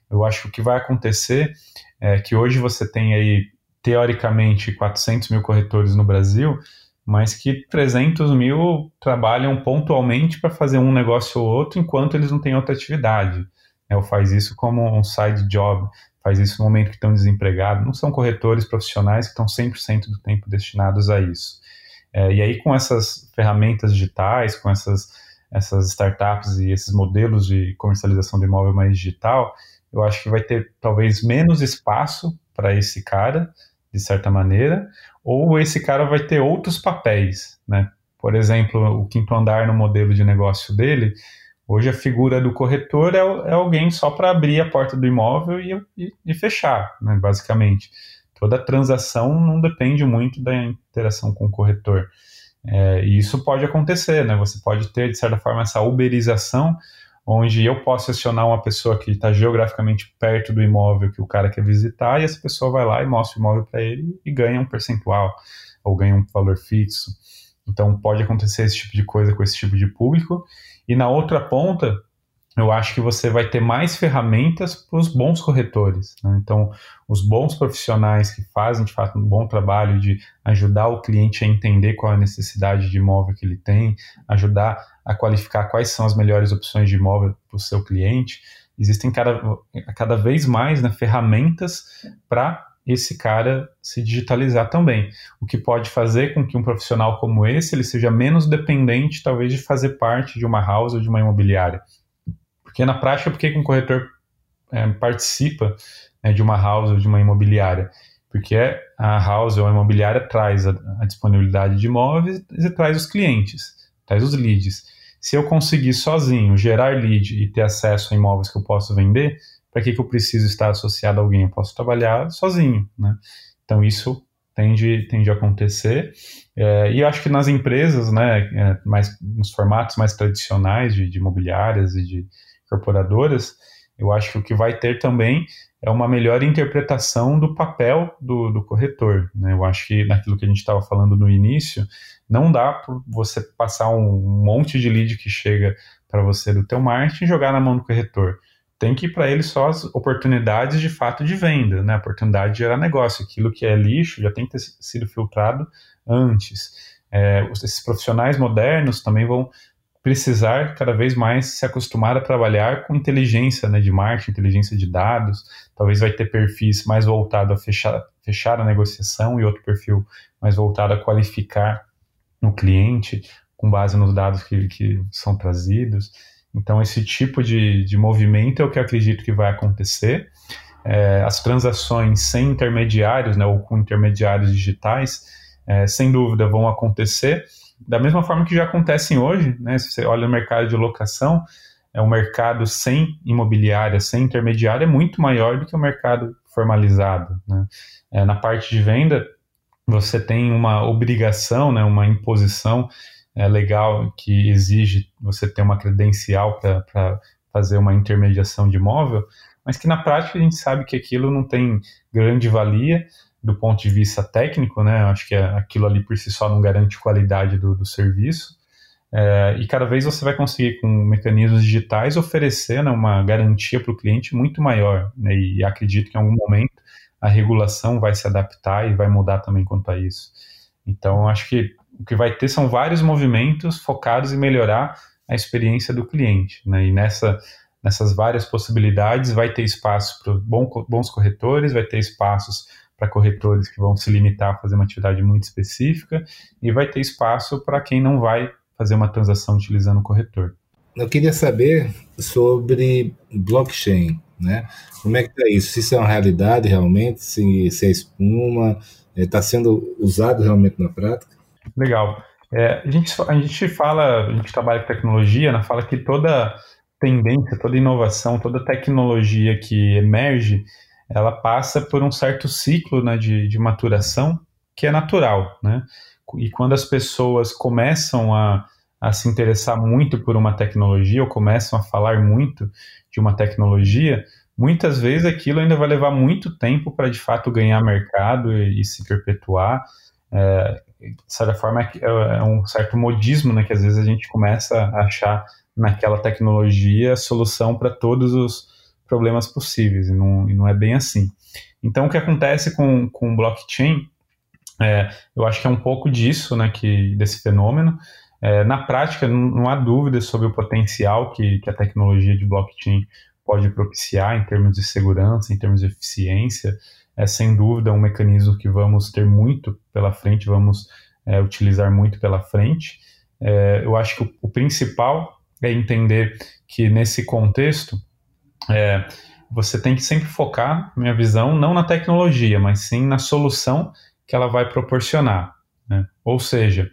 Eu acho que o que vai acontecer é que hoje você tem aí teoricamente 400 mil corretores no Brasil, mas que 300 mil trabalham pontualmente para fazer um negócio ou outro enquanto eles não têm outra atividade. É, ou faz isso como um side job, faz isso no momento que estão desempregados. Não são corretores profissionais que estão 100% do tempo destinados a isso. É, e aí, com essas ferramentas digitais, com essas, essas startups e esses modelos de comercialização de imóvel mais digital, eu acho que vai ter talvez menos espaço para esse cara, de certa maneira, ou esse cara vai ter outros papéis, né? Por exemplo, o quinto andar no modelo de negócio dele, hoje a figura do corretor é, é alguém só para abrir a porta do imóvel e, e, e fechar, né, basicamente. Toda transação não depende muito da interação com o corretor. É, e isso pode acontecer, né? Você pode ter, de certa forma, essa uberização onde eu posso acionar uma pessoa que está geograficamente perto do imóvel que o cara quer visitar e essa pessoa vai lá e mostra o imóvel para ele e ganha um percentual ou ganha um valor fixo. Então pode acontecer esse tipo de coisa com esse tipo de público. E na outra ponta, eu acho que você vai ter mais ferramentas para os bons corretores. Né? Então, os bons profissionais que fazem de fato um bom trabalho de ajudar o cliente a entender qual é a necessidade de imóvel que ele tem, ajudar a qualificar quais são as melhores opções de imóvel para o seu cliente. Existem cada, cada vez mais né, ferramentas para esse cara se digitalizar também, o que pode fazer com que um profissional como esse ele seja menos dependente, talvez, de fazer parte de uma house ou de uma imobiliária. Porque na prática, por que um corretor é, participa né, de uma house ou de uma imobiliária? Porque a house ou a imobiliária traz a, a disponibilidade de imóveis e traz os clientes, traz os leads. Se eu conseguir sozinho gerar lead e ter acesso a imóveis que eu posso vender, para que, que eu preciso estar associado a alguém? Eu posso trabalhar sozinho, né? Então isso tende, tende a acontecer. É, e eu acho que nas empresas, né, é, mais, nos formatos mais tradicionais de, de imobiliárias e de incorporadoras, eu acho que o que vai ter também é uma melhor interpretação do papel do, do corretor. Né? Eu acho que naquilo que a gente estava falando no início, não dá para você passar um monte de lead que chega para você do teu marketing e jogar na mão do corretor. Tem que ir para ele só as oportunidades de fato de venda, né? oportunidade de gerar negócio. Aquilo que é lixo já tem que ter sido filtrado antes. É, esses profissionais modernos também vão precisar cada vez mais se acostumar a trabalhar com inteligência né, de marketing, inteligência de dados. Talvez vai ter perfis mais voltado a fechar, fechar a negociação e outro perfil mais voltado a qualificar o cliente com base nos dados que, que são trazidos. Então, esse tipo de, de movimento é o que eu acredito que vai acontecer. É, as transações sem intermediários, né, ou com intermediários digitais, é, sem dúvida vão acontecer da mesma forma que já acontecem hoje, né? Se você olha o mercado de locação, é um mercado sem imobiliária, sem intermediária, é muito maior do que o mercado formalizado. Né? É, na parte de venda, você tem uma obrigação, né, uma imposição é, legal que exige você ter uma credencial para fazer uma intermediação de imóvel, mas que na prática a gente sabe que aquilo não tem grande valia do ponto de vista técnico, né? Acho que aquilo ali por si só não garante qualidade do, do serviço. É, e cada vez você vai conseguir, com mecanismos digitais, oferecer né, uma garantia para o cliente muito maior. Né, e acredito que em algum momento a regulação vai se adaptar e vai mudar também quanto a isso. Então, acho que o que vai ter são vários movimentos focados em melhorar a experiência do cliente. Né, e nessa, nessas várias possibilidades, vai ter espaço para bons corretores, vai ter espaços para corretores que vão se limitar a fazer uma atividade muito específica, e vai ter espaço para quem não vai fazer uma transação utilizando o corretor. Eu queria saber sobre blockchain, né? Como é que está isso? Se isso é uma realidade realmente, se, se é espuma, está é, sendo usado realmente na prática? Legal. É, a, gente, a gente fala, a gente trabalha com tecnologia, né, fala que toda tendência, toda inovação, toda tecnologia que emerge, ela passa por um certo ciclo né, de, de maturação que é natural, né? E quando as pessoas começam a a se interessar muito por uma tecnologia ou começam a falar muito de uma tecnologia, muitas vezes aquilo ainda vai levar muito tempo para de fato ganhar mercado e, e se perpetuar. É, de certa forma, é, é um certo modismo né, que às vezes a gente começa a achar naquela tecnologia solução para todos os problemas possíveis, e não, e não, é bem assim. Então, o que acontece com, com blockchain, é, eu acho que é um pouco disso, né, que, desse fenômeno, é, na prática, não, não, há dúvida sobre o potencial que, que a tecnologia de blockchain pode propiciar em termos de segurança, em termos de eficiência. É sem dúvida um mecanismo que vamos ter muito pela frente, vamos é, utilizar muito pela frente. É, eu acho que o, o, principal é entender que nesse contexto é, você tem que sempre focar, minha visão, não na tecnologia, mas sim na solução que ela vai proporcionar. Né? Ou seja,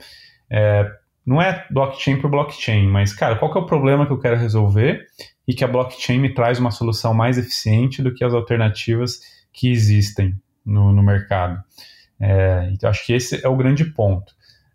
é, não é blockchain por blockchain, mas, cara, qual é o problema que eu quero resolver e que a blockchain me traz uma solução mais eficiente do que as alternativas que existem no, no mercado. É, então, acho que esse é o grande ponto.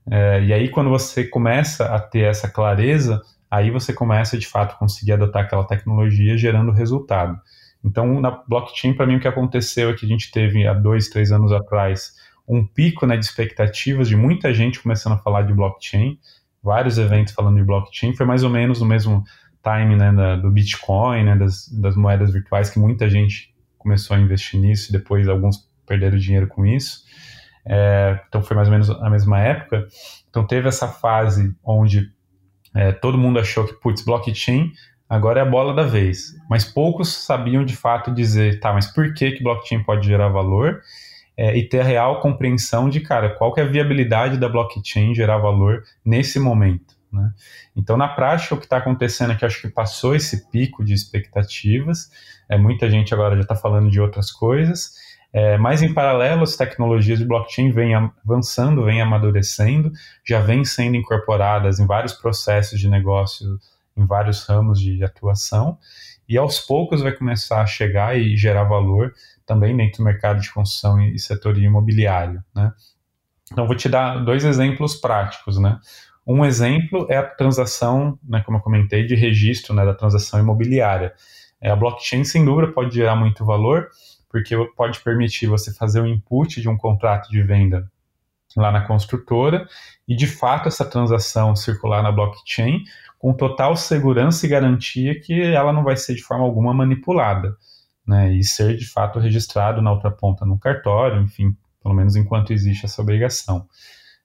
É, e aí, quando você começa a ter essa clareza, aí você começa, de fato, a conseguir adotar aquela tecnologia gerando resultado. Então, na blockchain, para mim, o que aconteceu é que a gente teve, há dois, três anos atrás, um pico né, de expectativas de muita gente começando a falar de blockchain vários eventos falando de blockchain, foi mais ou menos no mesmo time né, da, do Bitcoin, né, das, das moedas virtuais, que muita gente começou a investir nisso e depois alguns perderam dinheiro com isso. É, então foi mais ou menos a mesma época. Então teve essa fase onde é, todo mundo achou que, putz, blockchain agora é a bola da vez. Mas poucos sabiam de fato dizer, tá, mas por que, que blockchain pode gerar valor é, e ter a real compreensão de, cara, qual que é a viabilidade da blockchain gerar valor nesse momento. Né? Então, na prática, o que está acontecendo é que acho que passou esse pico de expectativas, é, muita gente agora já está falando de outras coisas, é, mas em paralelo, as tecnologias de blockchain vêm avançando, vêm amadurecendo, já vêm sendo incorporadas em vários processos de negócio, em vários ramos de atuação, e aos poucos vai começar a chegar e gerar valor também dentro do mercado de construção e setor imobiliário, né? Então, vou te dar dois exemplos práticos, né? Um exemplo é a transação, né, como eu comentei, de registro né, da transação imobiliária. É, a blockchain, sem dúvida, pode gerar muito valor, porque pode permitir você fazer o input de um contrato de venda lá na construtora e, de fato, essa transação circular na blockchain com total segurança e garantia que ela não vai ser de forma alguma manipulada né, e ser de fato registrado na outra ponta no cartório, enfim, pelo menos enquanto existe essa obrigação.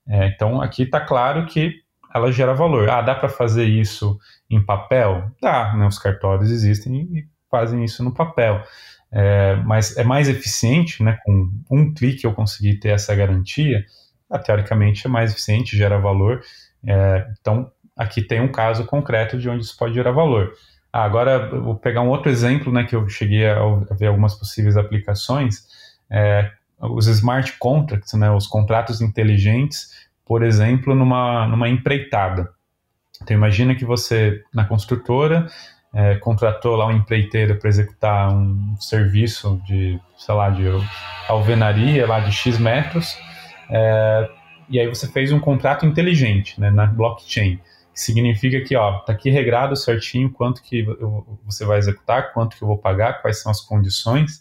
É, então aqui está claro que ela gera valor. Ah, dá para fazer isso em papel? Dá, né, os cartórios existem e fazem isso no papel. É, mas é mais eficiente, né, com um clique eu conseguir ter essa garantia, ah, teoricamente é mais eficiente, gera valor. É, então, aqui tem um caso concreto de onde isso pode gerar valor. Ah, agora vou pegar um outro exemplo, né, que eu cheguei a, ver algumas possíveis aplicações, é, os smart contracts, né, os contratos inteligentes, por exemplo, numa, numa empreitada. Então imagina que você, na construtora, é, contratou lá um empreiteiro para executar um serviço de, sei lá, de alvenaria lá de X metros, é, e aí você fez um contrato inteligente, né, na blockchain significa que, ó, tá aqui regrado certinho quanto que eu, você vai executar, quanto que eu vou pagar, quais são as condições.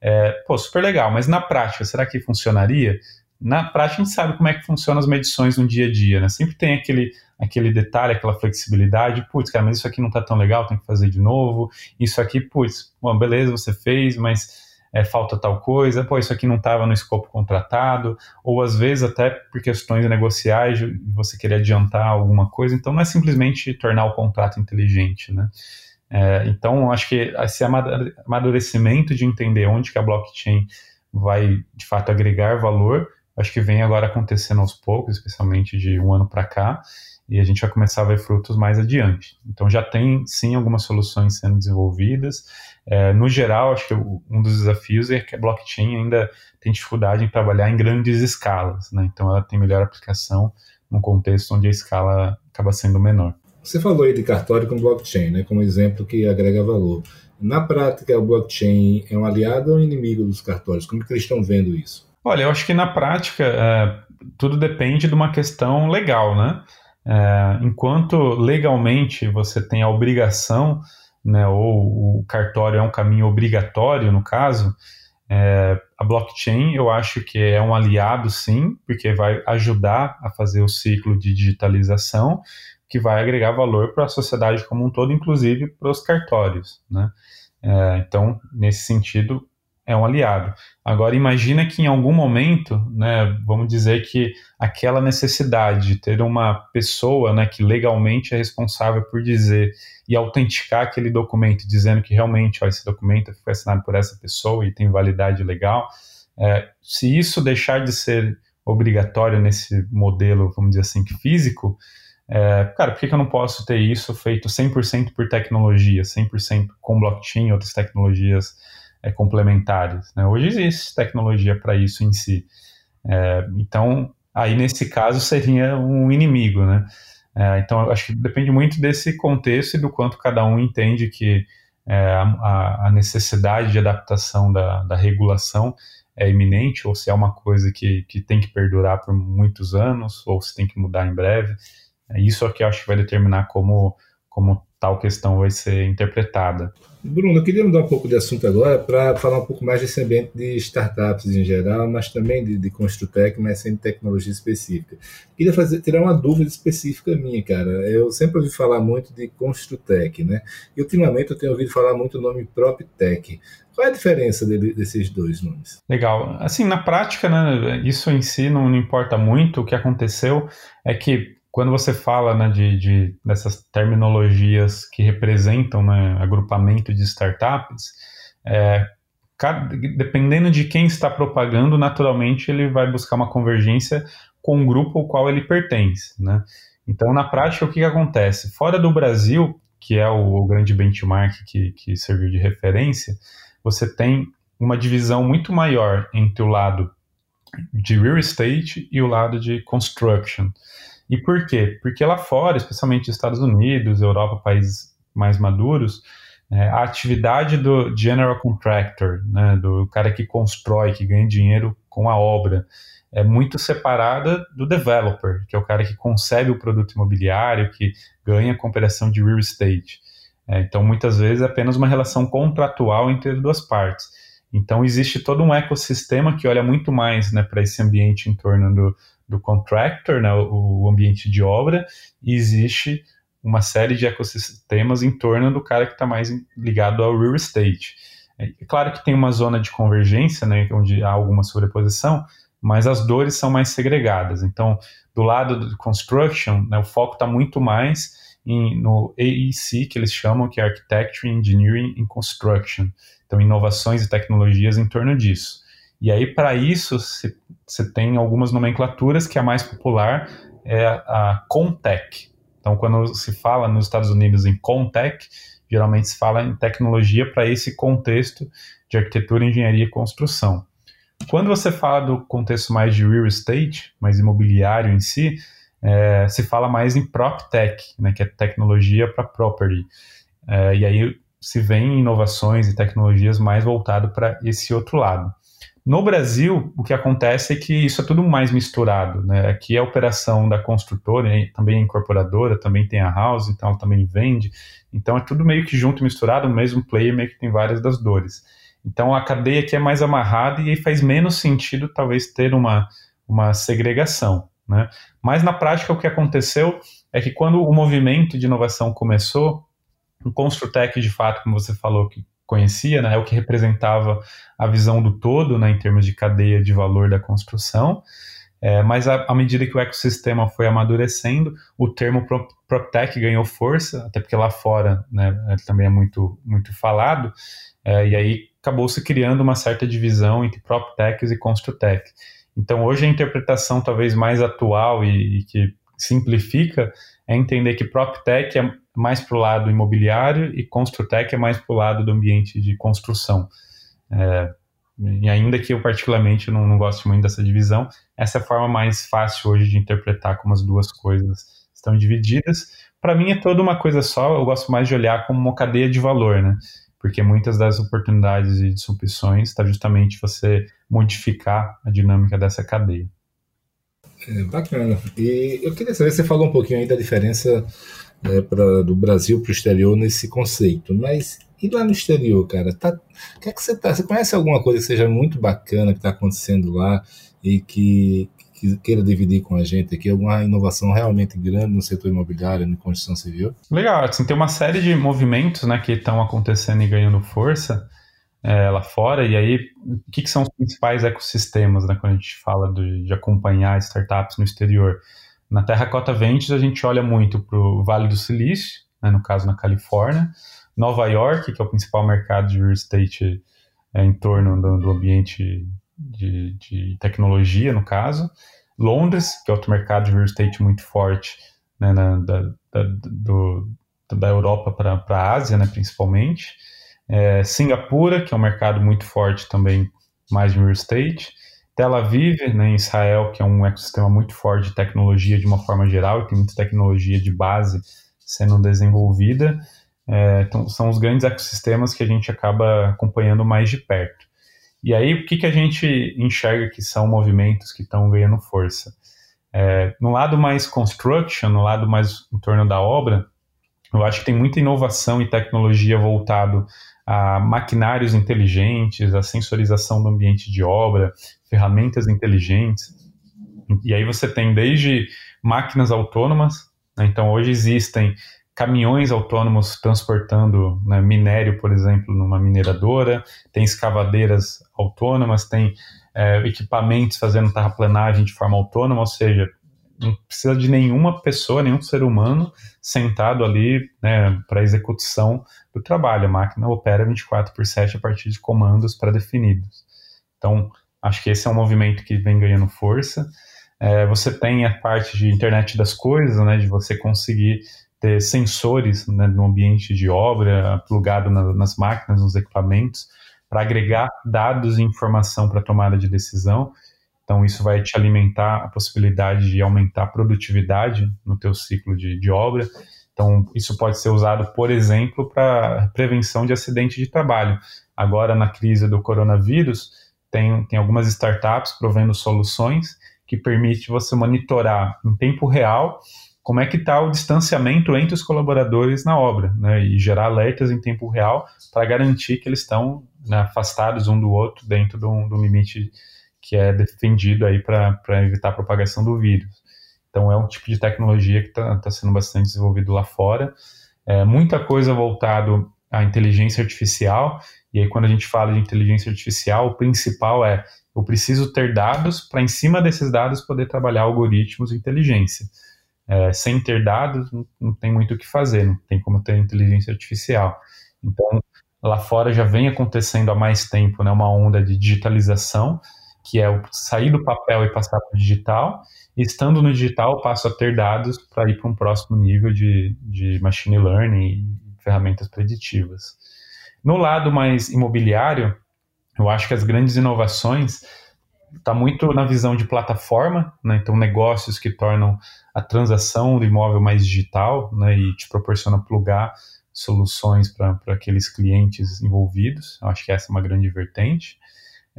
É, pô, super legal, mas na prática, será que funcionaria? Na prática, a gente sabe como é que funcionam as medições no dia a dia, né? Sempre tem aquele, aquele detalhe, aquela flexibilidade. Putz, cara, mas isso aqui não tá tão legal, tem que fazer de novo. Isso aqui, putz, bom, beleza, você fez, mas é, falta tal coisa, pô, isso aqui não estava no escopo contratado, ou às vezes até por questões negociais, você querer adiantar alguma coisa, então não é simplesmente tornar o contrato inteligente, né? É, então, acho que esse amadurecimento de entender onde que a blockchain vai, de fato, agregar valor, acho que vem agora acontecendo aos poucos, especialmente de um ano para cá, e a gente vai começar a ver frutos mais adiante. Então já tem sim algumas soluções sendo desenvolvidas. É, no geral, acho que um dos desafios é que a blockchain ainda tem dificuldade em trabalhar em grandes escalas, né? então ela tem melhor aplicação num contexto onde a escala acaba sendo menor. Você falou aí de cartório com blockchain, né, como exemplo que agrega valor. Na prática, o blockchain é um aliado ou um inimigo dos cartórios? Como que eles estão vendo isso? Olha, eu acho que na prática é, tudo depende de uma questão legal, né? É, enquanto legalmente você tem a obrigação, né, ou o cartório é um caminho obrigatório, no caso, é, a blockchain eu acho que é um aliado, sim, porque vai ajudar a fazer o ciclo de digitalização, que vai agregar valor para a sociedade como um todo, inclusive para os cartórios. Né? É, então, nesse sentido, é um aliado. Agora, imagina que em algum momento, né, vamos dizer que aquela necessidade de ter uma pessoa né, que legalmente é responsável por dizer e autenticar aquele documento, dizendo que realmente ó, esse documento foi assinado por essa pessoa e tem validade legal, é, se isso deixar de ser obrigatório nesse modelo, vamos dizer assim, físico, é, cara, por que, que eu não posso ter isso feito 100% por tecnologia, 100% com blockchain e outras tecnologias é, complementares. Né? Hoje existe tecnologia para isso em si. É, então, aí nesse caso seria um inimigo, né? É, então, acho que depende muito desse contexto e do quanto cada um entende que é, a, a, necessidade de adaptação da, da, regulação é iminente ou se é uma coisa que, que tem que perdurar por muitos anos ou se tem que mudar em breve. É isso é que eu acho que vai determinar como, como tal questão vai ser interpretada. Bruno, eu queria mudar um pouco de assunto agora para falar um pouco mais desse ambiente de startups em geral, mas também de, de Construtec, mas sem tecnologia específica. Queria fazer, tirar uma dúvida específica minha, cara. Eu sempre ouvi falar muito de Construtec, né? E ultimamente eu tenho ouvido falar muito o nome PropTech. Qual é a diferença dele, desses dois nomes? Legal. Assim, na prática, né, isso em si não, não importa muito. O que aconteceu é que quando você fala né, de, de, dessas terminologias que representam né, agrupamento de startups, é, cada, dependendo de quem está propagando, naturalmente ele vai buscar uma convergência com o grupo ao qual ele pertence. Né? Então, na prática, o que, que acontece? Fora do Brasil, que é o, o grande benchmark que, que serviu de referência, você tem uma divisão muito maior entre o lado de real estate e o lado de construction. E por quê? Porque lá fora, especialmente Estados Unidos, Europa, países mais maduros, é, a atividade do general contractor, né, do cara que constrói, que ganha dinheiro com a obra, é muito separada do developer, que é o cara que concebe o produto imobiliário, que ganha com operação de real estate. É, então, muitas vezes, é apenas uma relação contratual entre as duas partes. Então, existe todo um ecossistema que olha muito mais né, para esse ambiente em torno do, do contractor, né, o ambiente de obra, e existe uma série de ecossistemas em torno do cara que está mais ligado ao real estate. É claro que tem uma zona de convergência, né, onde há alguma sobreposição, mas as dores são mais segregadas. Então, do lado do construction, né, o foco está muito mais em, no AEC, que eles chamam, que é Architecture, Engineering and Construction. Então, inovações e tecnologias em torno disso. E aí, para isso, você tem algumas nomenclaturas que a mais popular é a Contech. Então, quando se fala nos Estados Unidos em Contech, geralmente se fala em tecnologia para esse contexto de arquitetura, engenharia e construção. Quando você fala do contexto mais de real estate, mais imobiliário em si, é, se fala mais em PropTech, né, que é tecnologia para property. É, e aí se vem inovações e tecnologias mais voltado para esse outro lado. No Brasil, o que acontece é que isso é tudo mais misturado. Né? Aqui é a operação da construtora, também é incorporadora, também tem a house, então ela também vende. Então é tudo meio que junto e misturado, o mesmo player meio que tem várias das dores. Então a cadeia aqui é mais amarrada e aí faz menos sentido talvez ter uma, uma segregação. Né? Mas na prática o que aconteceu é que quando o movimento de inovação começou, o Construtec de fato, como você falou, que conhecia, né, é o que representava a visão do todo né, em termos de cadeia de valor da construção. É, mas à medida que o ecossistema foi amadurecendo, o termo PropTech ganhou força, até porque lá fora né, ele também é muito, muito falado, é, e aí acabou se criando uma certa divisão entre PropTechs e Construtech. Então hoje a interpretação talvez mais atual e, e que simplifica é entender que PropTech é mais para o lado imobiliário e Construtech é mais para o lado do ambiente de construção. É, e ainda que eu particularmente não, não goste muito dessa divisão, essa é a forma mais fácil hoje de interpretar como as duas coisas estão divididas. Para mim é toda uma coisa só, eu gosto mais de olhar como uma cadeia de valor, né? Porque muitas das oportunidades e disrupções está justamente você modificar a dinâmica dessa cadeia. É, bacana. E eu queria saber, você falou um pouquinho aí da diferença é, pra, do Brasil para o exterior nesse conceito, mas e lá no exterior, cara? Tá, que é que você tá? Você conhece alguma coisa que seja muito bacana que está acontecendo lá e que, que, queira dividir com a gente aqui? Alguma inovação realmente grande no setor imobiliário, na construção civil? Legal, assim, tem uma série de movimentos né, que estão acontecendo e ganhando força é, lá fora. E aí, o que, que, são os principais ecossistemas né, quando a gente fala de, de acompanhar startups no exterior? Na Terracota Ventures, a gente olha muito para o Vale do Silício, né, no caso na Califórnia, Nova York, que é o principal mercado de real estate é, em torno do, do ambiente de, de, tecnologia, no caso. Londres, que é outro mercado de real estate muito forte né, na, da, da, do, da Europa para a Ásia, né, principalmente. É, Singapura, que é um mercado muito forte também, mais de real estate. Tel Aviv, né, em Israel, que é um ecossistema muito forte de tecnologia de uma forma geral, tem muita tecnologia de base sendo desenvolvida. É, então, são os grandes ecossistemas que a gente acaba acompanhando mais de perto. E aí, o que, que a gente enxerga que são movimentos que estão ganhando força? É, no lado mais construction, no lado mais em torno da obra, eu acho que tem muita inovação e tecnologia voltado a maquinários inteligentes, a sensorização do ambiente de obra, ferramentas inteligentes. E aí você tem desde máquinas autônomas, né? então hoje existem caminhões autônomos transportando né, minério, por exemplo, numa mineradora, tem escavadeiras autônomas, tem é, equipamentos fazendo terraplanagem de forma autônoma, ou seja, não precisa de nenhuma pessoa, nenhum ser humano sentado ali né, para execução do trabalho. A máquina opera 24 por 7 a partir de comandos pré-definidos. Então, acho que esse é um movimento que vem ganhando força. É, você tem a parte de internet das coisas, né, de você conseguir ter sensores né, no ambiente de obra, plugado na, nas máquinas, nos equipamentos, para agregar dados e informação para tomada de decisão. Então, isso vai te alimentar a possibilidade de aumentar a produtividade no teu ciclo de, de obra. Então, isso pode ser usado, por exemplo, para prevenção de acidente de trabalho. Agora, na crise do coronavírus, tem, tem algumas startups provendo soluções que permite você monitorar em tempo real como é que está o distanciamento entre os colaboradores na obra, né, e gerar alertas em tempo real para garantir que eles estão né, afastados um do outro dentro de de um limite que é defendido aí para evitar a propagação do vírus. Então é um tipo de tecnologia que está tá sendo bastante desenvolvido lá fora. É, muita coisa voltado à inteligência artificial, e aí quando a gente fala de inteligência artificial, o principal é eu preciso ter dados para em cima desses dados poder trabalhar algoritmos de inteligência. É, sem ter dados, não, não, tem muito o que fazer, não tem como ter inteligência artificial. Então, lá fora já vem acontecendo há mais tempo né, uma onda de digitalização, que é o sair do papel e passar para o digital, estando no digital, passo a ter dados para ir para um próximo nível de, de machine learning e ferramentas preditivas. No lado mais imobiliário, eu acho que as grandes inovações está muito na visão de plataforma, né? então negócios que tornam a transação do imóvel mais digital né? e te proporciona plugar soluções para aqueles clientes envolvidos. Eu acho que essa é uma grande vertente.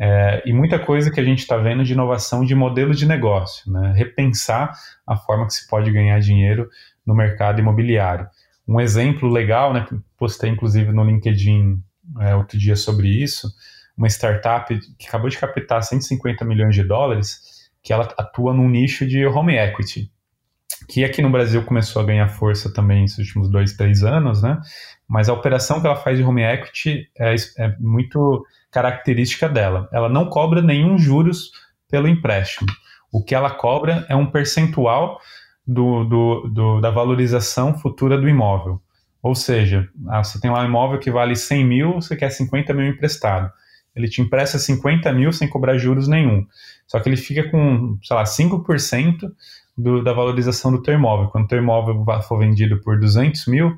É, e muita coisa que a gente está vendo de inovação de modelo de negócio, né? repensar a forma que se pode ganhar dinheiro no mercado imobiliário. Um exemplo legal, né, postei inclusive no LinkedIn é, outro dia sobre isso, uma startup que acabou de captar 150 milhões de dólares, que ela atua num nicho de home equity, que aqui no Brasil começou a ganhar força também nos últimos dois, três anos, né? Mas a operação que ela faz de home equity é, é muito característica dela. Ela não cobra nenhum juros pelo empréstimo. O que ela cobra é um percentual do, do, do, da valorização futura do imóvel. Ou seja, ah, você tem lá um imóvel que vale 100 mil, você quer 50 mil emprestado. Ele te empresta 50 mil sem cobrar juros nenhum. Só que ele fica com, sei lá, 5% do, da valorização do teu imóvel. Quando o teu imóvel for vendido por 200 mil,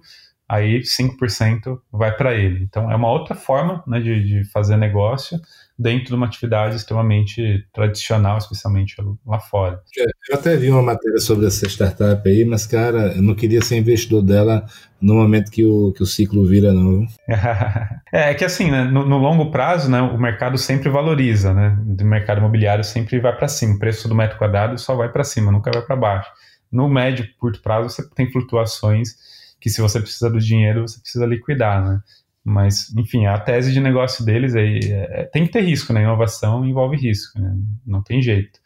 aí 5% vai para ele. Então é uma outra forma né, de, de, fazer negócio dentro de uma atividade extremamente tradicional, especialmente lá fora. Eu até vi uma matéria sobre essa startup aí, mas cara, eu não queria ser investidor dela no momento que o, que o ciclo vira, não. é, é que assim, né, no, no, longo prazo, né, o mercado sempre valoriza, né? O mercado imobiliário sempre vai para cima, o preço do metro quadrado só vai para cima, nunca vai para baixo. No médio, curto prazo, você tem flutuações que se você precisa do dinheiro, você precisa liquidar, né? Mas, enfim, a tese de negócio deles é, é tem que ter risco, né? Inovação envolve risco, né? não tem jeito.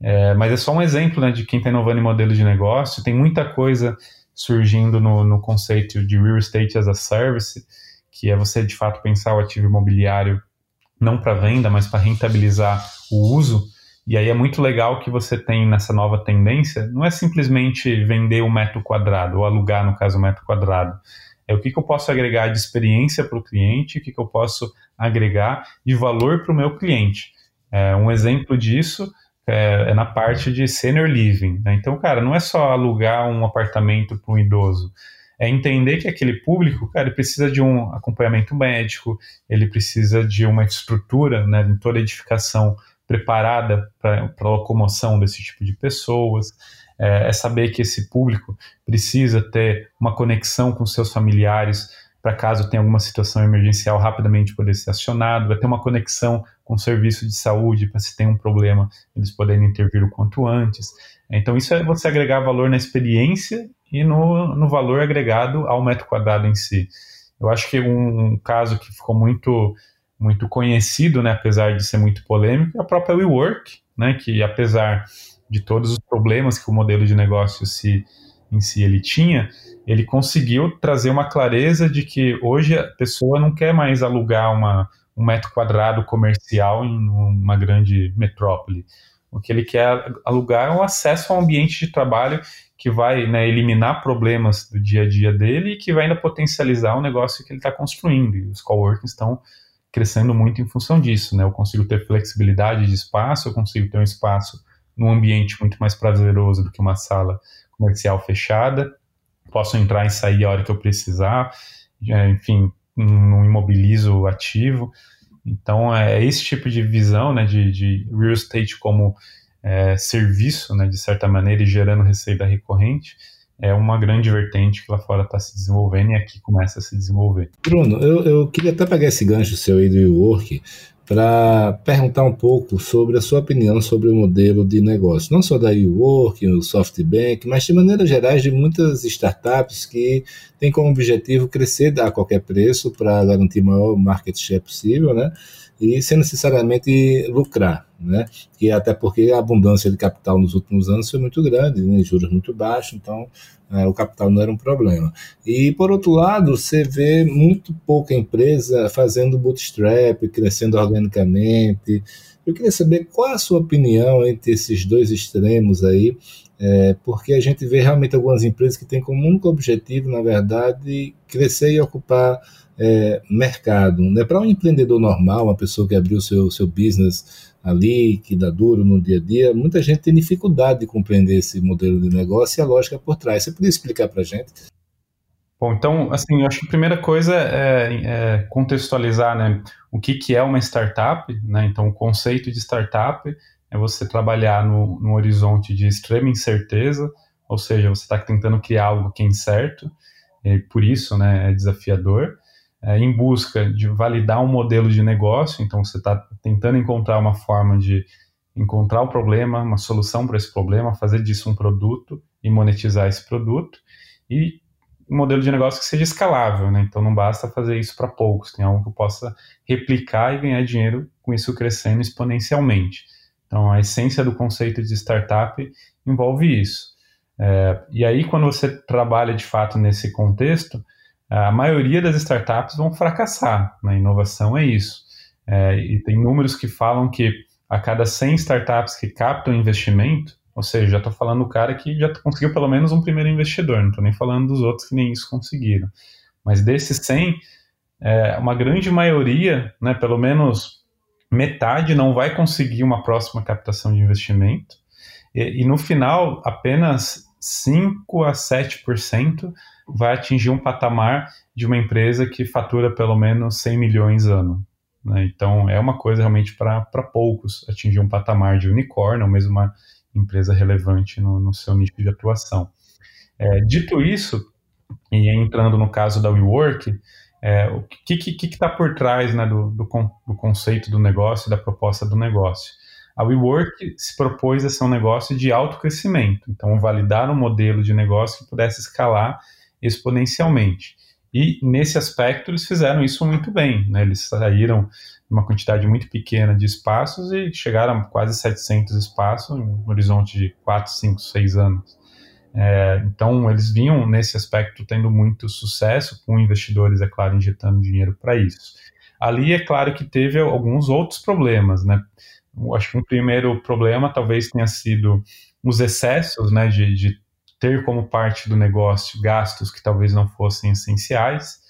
É, mas é só um exemplo né, de quem está inovando em modelo de negócio. Tem muita coisa surgindo no, no conceito de real estate as a service, que é você de fato pensar o ativo imobiliário não para venda, mas para rentabilizar o uso. E aí é muito legal que você tem nessa nova tendência, não é simplesmente vender um metro quadrado, ou alugar, no caso, um metro quadrado. É o que, que eu posso agregar de experiência para o cliente, o que, que eu posso agregar de valor para o meu cliente. É, um exemplo disso é, é, na parte de senior living. Né? Então, cara, não é só alugar um apartamento para um idoso, é entender que aquele público, cara, precisa de um acompanhamento médico, ele precisa de uma estrutura, né, em toda edificação preparada para a locomoção desse tipo de pessoas, é, é, saber que esse público precisa ter uma conexão com seus familiares para caso tenha alguma situação emergencial rapidamente poder ser acionado, vai ter uma conexão com o serviço de saúde para se tem um problema eles poderem intervir o quanto antes. Então isso é você agregar valor na experiência e no, no valor agregado ao metro quadrado em si. Eu acho que um, um caso que ficou muito muito conhecido, né, apesar de ser muito polêmico, é a própria WeWork, né, que apesar de todos os problemas que o modelo de negócio se, em si ele tinha, ele conseguiu trazer uma clareza de que hoje a pessoa não quer mais alugar uma, um metro quadrado comercial em uma grande metrópole. O que ele quer alugar é um acesso a um ambiente de trabalho que vai né, eliminar problemas do dia a dia dele e que vai ainda potencializar o negócio que ele está construindo. E os coworking estão crescendo muito em função disso, né? Eu consigo ter flexibilidade de espaço, eu consigo ter um espaço num ambiente muito mais prazeroso do que uma sala comercial fechada. Posso entrar e sair a hora que eu precisar, é, enfim, não imobilizo ativo. Então, é esse tipo de visão né, de, de real estate como é, serviço, né, de certa maneira, e gerando receita recorrente, é uma grande vertente que lá fora está se desenvolvendo e aqui começa a se desenvolver. Bruno, eu, eu queria até pegar esse gancho seu aí do WeWork para perguntar um pouco sobre a sua opinião sobre o modelo de negócio, não só da WeWork, o SoftBank, mas de maneira geral de muitas startups que têm como objetivo crescer a qualquer preço para garantir o maior market share possível, né? e sem necessariamente lucrar, né? Que até porque a abundância de capital nos últimos anos foi muito grande, né? juros muito baixos, então é, o capital não era um problema. E por outro lado, você vê muito pouca empresa fazendo bootstrap, crescendo organicamente. Eu queria saber qual a sua opinião entre esses dois extremos aí, é, porque a gente vê realmente algumas empresas que têm como único objetivo, na verdade, crescer e ocupar é, mercado. Né? Para um empreendedor normal, uma pessoa que abriu seu, seu business ali, que dá duro no dia a dia, muita gente tem dificuldade de compreender esse modelo de negócio e a lógica por trás. Você poderia explicar para a gente? Bom, então, assim, eu acho que a primeira coisa é, é contextualizar né, o que, que é uma startup. Né? Então, o conceito de startup é você trabalhar no, no horizonte de extrema incerteza, ou seja, você está tentando criar algo que é incerto, e por isso né, é desafiador é, em busca de validar um modelo de negócio, então você está tentando encontrar uma forma de encontrar o problema, uma solução para esse problema, fazer disso um produto e monetizar esse produto. E um modelo de negócio que seja escalável, né? Então não basta fazer isso para poucos, tem algo que possa replicar e ganhar dinheiro com isso crescendo exponencialmente. Então a essência do conceito de startup envolve isso. É, e aí quando você trabalha de fato nesse contexto, a maioria das startups vão fracassar. Na inovação é isso. É, e tem números que falam que a cada 100 startups que captam investimento, ou seja, já estou falando do cara que já conseguiu pelo menos um primeiro investidor, não estou nem falando dos outros que nem isso conseguiram. Mas desses 100, é, uma grande maioria, né, pelo menos metade, não vai conseguir uma próxima captação de investimento. E, e no final, apenas 5 a 7% vai atingir um patamar de uma empresa que fatura pelo menos 100 milhões ano. Né? Então, é uma coisa realmente para poucos atingir um patamar de unicórnio, ou mesmo uma empresa relevante no, no seu nicho de atuação. É, dito isso, e entrando no caso da WeWork, é, o que está por trás né, do, do, do, conceito do negócio, da proposta do negócio? A WeWork se propôs a ser um negócio de alto crescimento, então validar um modelo de negócio que pudesse escalar exponencialmente. E nesse aspecto eles fizeram isso muito bem, né? eles saíram uma quantidade muito pequena de espaços e chegaram a quase 700 espaços em um horizonte de 4, 5, 6 anos. É, então, eles vinham nesse aspecto tendo muito sucesso, com investidores, é claro, injetando dinheiro para isso. Ali, é claro que teve alguns outros problemas, né? Eu acho que um primeiro problema talvez tenha sido os excessos, né, de, de ter como parte do negócio gastos que talvez não fossem essenciais.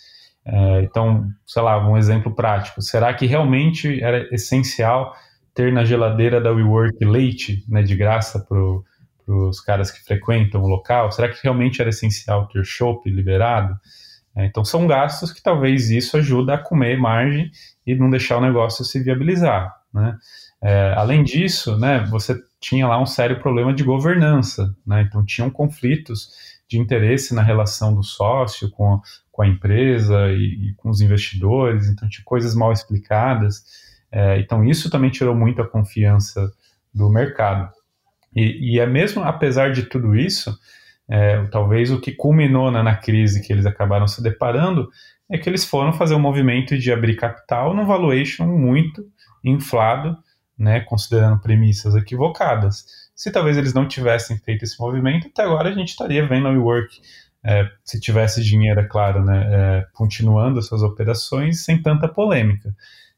É, então, sei lá, um exemplo prático. Será que realmente era essencial ter na geladeira da WeWork leite né, de graça para os caras que frequentam o local? Será que realmente era essencial ter chopp liberado? É, então, são gastos que talvez isso ajuda a comer margem e não deixar o negócio se viabilizar. Né? É, além disso, né, você tinha lá um sério problema de governança. Né? Então, tinham conflitos de interesse na relação do sócio com, com a empresa e, e com os investidores, então tinha coisas mal explicadas. É, então isso também tirou muito a confiança do mercado. E, e é mesmo apesar de tudo isso, é, talvez o que culminou na, na crise que eles acabaram se deparando é que eles foram fazer um movimento de abrir capital num valuation muito inflado, né, considerando premissas equivocadas. Se talvez eles não tivessem feito esse movimento, até agora a gente estaria vendo a WeWork é, se tivesse dinheiro, é claro, né, é, continuando as suas operações sem tanta polêmica.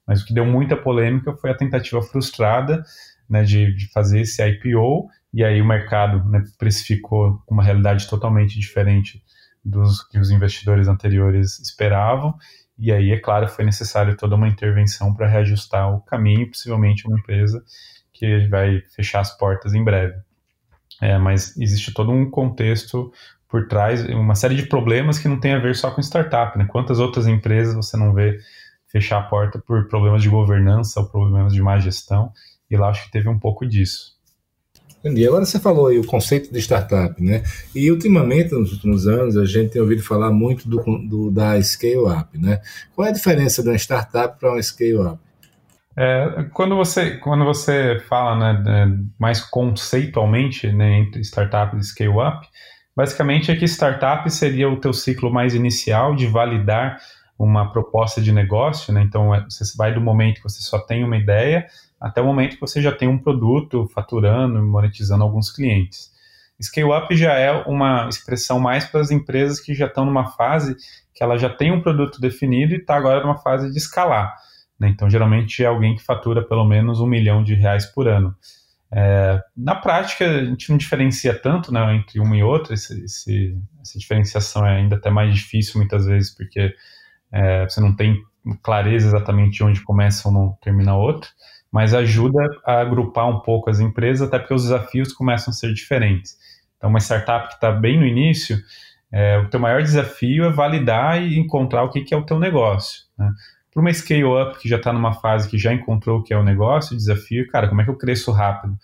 Mas o que deu muita polêmica foi a tentativa frustrada né, de, de fazer esse IPO, e aí o mercado né, precificou uma realidade totalmente diferente dos que os investidores anteriores esperavam, e aí, é claro, foi necessário toda uma intervenção para reajustar o caminho, possivelmente uma empresa que vai fechar as portas em breve. É, mas existe todo um contexto por trás, uma série de problemas que não tem a ver só com startup, né? Quantas outras empresas você não vê fechar a porta por problemas de governança ou problemas de má gestão? E lá acho que teve um pouco disso. Entendi. Agora você falou aí o conceito de startup, né? E ultimamente, nos últimos anos, a gente tem ouvido falar muito do, do da scale-up, né? Qual é a diferença de uma startup para uma scale-up? É, quando você quando você fala né, mais conceitualmente né, entre startup e scale-up, Basicamente é que startup seria o teu ciclo mais inicial de validar uma proposta de negócio, né? Então é, você vai do momento que você só tem uma ideia até o momento que você já tem um produto faturando e monetizando alguns clientes. Scale up já é uma expressão mais para as empresas que já estão numa fase que ela já tem um produto definido e está agora numa fase de escalar. Né? Então, geralmente é alguém que fatura pelo menos um milhão de reais por ano. É, na prática, a gente não diferencia tanto né, entre uma e outra, esse, esse, essa diferenciação é ainda até mais difícil muitas vezes, porque é, você não tem clareza exatamente de onde começa não termina a outra, mas ajuda a agrupar um pouco as empresas, até porque os desafios começam a ser diferentes. Então, uma startup que está bem no início, é, o teu maior desafio é validar e encontrar o que, que é o teu negócio. Né? Para uma scale-up que já está numa fase que já encontrou o que é o negócio, o desafio, cara, como é que eu cresço rápido?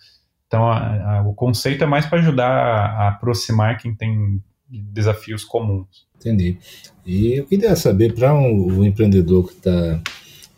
Então, a, a, o conceito é mais para ajudar a, a, aproximar quem tem desafios comuns. Entendi. E eu queria saber para um, um, empreendedor que está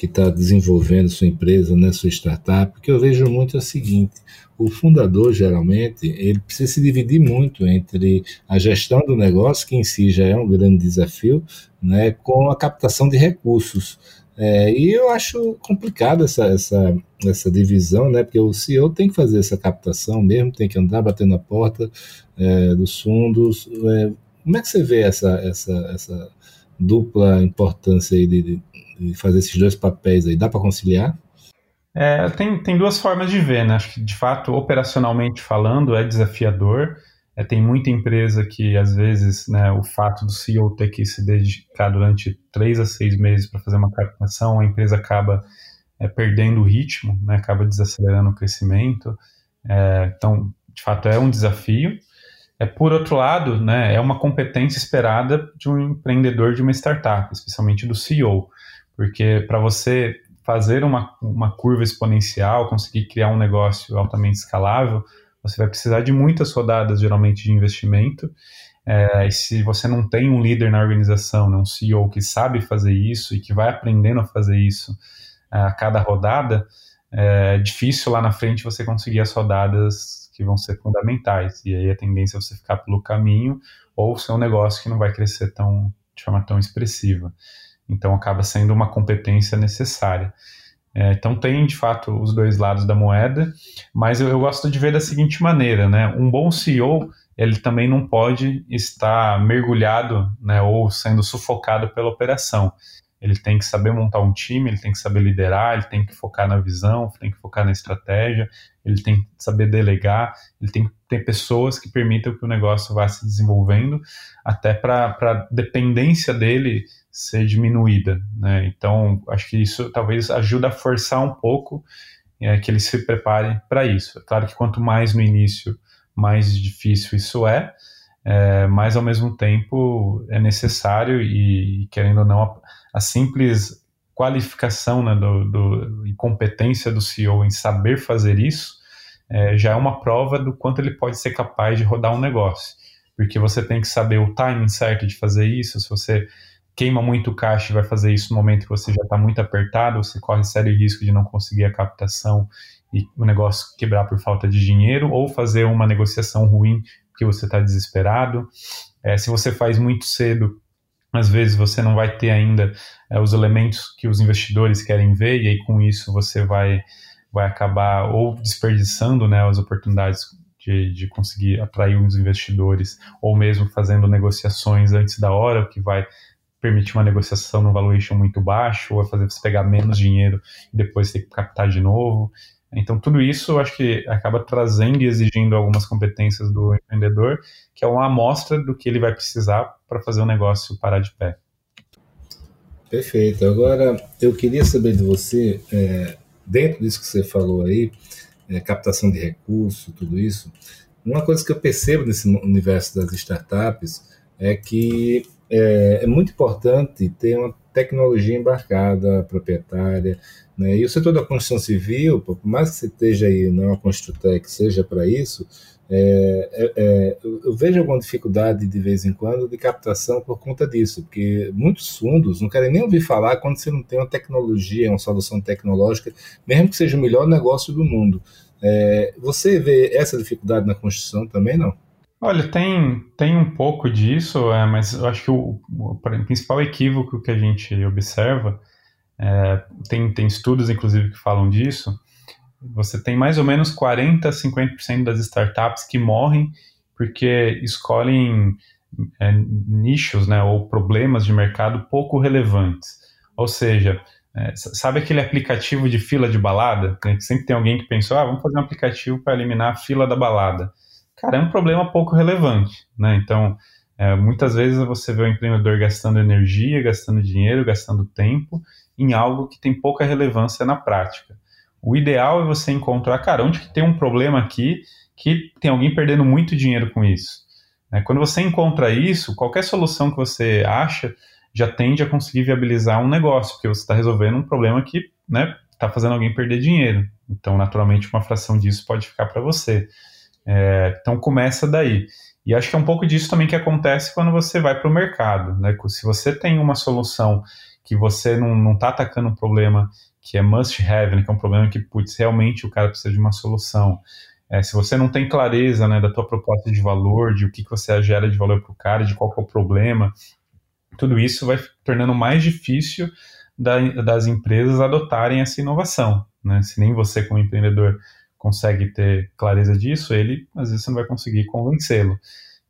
que está desenvolvendo sua empresa, né, sua startup, que eu vejo muito é o seguinte: o fundador geralmente ele precisa se dividir muito entre a gestão do negócio, que em si já é um grande desafio, né, com a captação de recursos. É, e eu acho complicado essa, essa, essa divisão, né? Porque o CEO tem que fazer essa captação mesmo, tem que andar batendo na porta é, dos fundos. É, como é que você vê essa, essa, essa dupla importância aí de, de fazer esses dois papéis aí? Dá para conciliar? É, tem, tem duas formas de ver, né? Acho que, de fato, operacionalmente falando, é desafiador. É, tem muita empresa que, às vezes, né, o fato do CEO ter que se dedicar durante três a seis meses para fazer uma captação, a empresa acaba é, perdendo o ritmo, né, acaba desacelerando o crescimento. É, então, de fato, é um desafio. É, por outro lado, né, é uma competência esperada de um empreendedor de uma startup, especialmente do CEO, porque para você fazer uma, uma curva exponencial, conseguir criar um negócio altamente escalável, você vai precisar de muitas rodadas, geralmente, de investimento. É, e se você não tem um líder na organização, né, um CEO que sabe fazer isso e que vai aprendendo a fazer isso é, a cada rodada, é difícil lá na frente você conseguir as rodadas que vão ser fundamentais. E aí a tendência é você ficar pelo caminho ou ser um negócio que não vai crescer tão, de forma tão expressiva. Então acaba sendo uma competência necessária. É, então tem de fato os dois lados da moeda, mas eu, eu, gosto de ver da seguinte maneira, né? Um bom CEO ele também não pode estar mergulhado, né, ou sendo sufocado pela operação. Ele tem que saber montar um time, ele tem que saber liderar, ele tem que focar na visão, tem que focar na estratégia, ele tem que saber delegar, ele tem que ter pessoas que permitam que o negócio vá se desenvolvendo, até para a dependência dele ser diminuída. Né? Então, acho que isso talvez ajude a forçar um pouco é, que ele se prepare para isso. É claro que quanto mais no início, mais difícil isso é, é mas ao mesmo tempo é necessário e, querendo ou não, a, a simples qualificação né, do, do, e competência do CEO em saber fazer isso é, já é uma prova do quanto ele pode ser capaz de rodar um negócio. Porque você tem que saber o timing certo de fazer isso, se você queima muito caixa e vai fazer isso no momento que você já está muito apertado, você corre sério risco de não conseguir a captação e o negócio quebrar por falta de dinheiro, ou fazer uma negociação ruim porque você está desesperado. É, se você faz muito cedo, às vezes você não vai ter ainda é, os elementos que os investidores querem ver, e aí com isso você vai, vai acabar ou desperdiçando né, as oportunidades de, de conseguir atrair os investidores, ou mesmo fazendo negociações antes da hora, o que vai permitir uma negociação no valuation muito baixo, ou fazer você pegar menos dinheiro e depois ter que captar de novo. Então, tudo isso eu acho que acaba trazendo e exigindo algumas competências do empreendedor, que é uma amostra do que ele vai precisar para fazer o negócio parar de pé. Perfeito. Agora, eu queria saber de você, é, dentro disso que você falou aí, é, captação de recursos, tudo isso, uma coisa que eu percebo nesse universo das startups é que é, é muito importante ter uma tecnologia embarcada, proprietária, né? E o setor da construção civil, por mais que você esteja aí numa Construtec, seja para isso, é, é, é, eu vejo alguma dificuldade de vez em quando de captação por conta disso, porque muitos fundos não querem nem ouvir falar quando você não tem uma tecnologia, uma solução tecnológica, mesmo que seja o melhor negócio do mundo. É, você vê essa dificuldade na construção também, não? Olha, tem, tem um pouco disso, é, mas eu acho que o, o, principal equívoco que a gente observa, é, tem, tem estudos inclusive que falam disso, você tem mais ou menos 40% a 50% das startups que morrem porque escolhem é, nichos né, ou problemas de mercado pouco relevantes. Ou seja, é, sabe aquele aplicativo de fila de balada? Que sempre tem alguém que pensou, ah, vamos fazer um aplicativo para eliminar a fila da balada cara, é um problema pouco relevante, né? Então, é, muitas vezes você vê o empreendedor gastando energia, gastando dinheiro, gastando tempo em algo que tem pouca relevância na prática. O ideal é você encontrar, cara, onde que tem um problema aqui que tem alguém perdendo muito dinheiro com isso. É, quando você encontra isso, qualquer solução que você acha já tende a conseguir viabilizar um negócio, porque você está resolvendo um problema que está né, tá fazendo alguém perder dinheiro. Então, naturalmente, uma fração disso pode ficar para você. É, então começa daí. E acho que é um pouco disso também que acontece quando você vai para o mercado. Né? Se você tem uma solução que você não está atacando um problema que é must have, né? que é um problema que, putz, realmente o cara precisa de uma solução. É, se você não tem clareza né, da tua proposta de valor, de o que, que você gera de valor para o cara, de qual é o problema, tudo isso vai tornando mais difícil da, das empresas adotarem essa inovação. Né? Se nem você, como empreendedor, consegue ter clareza disso, ele às vezes você não vai conseguir convencê-lo.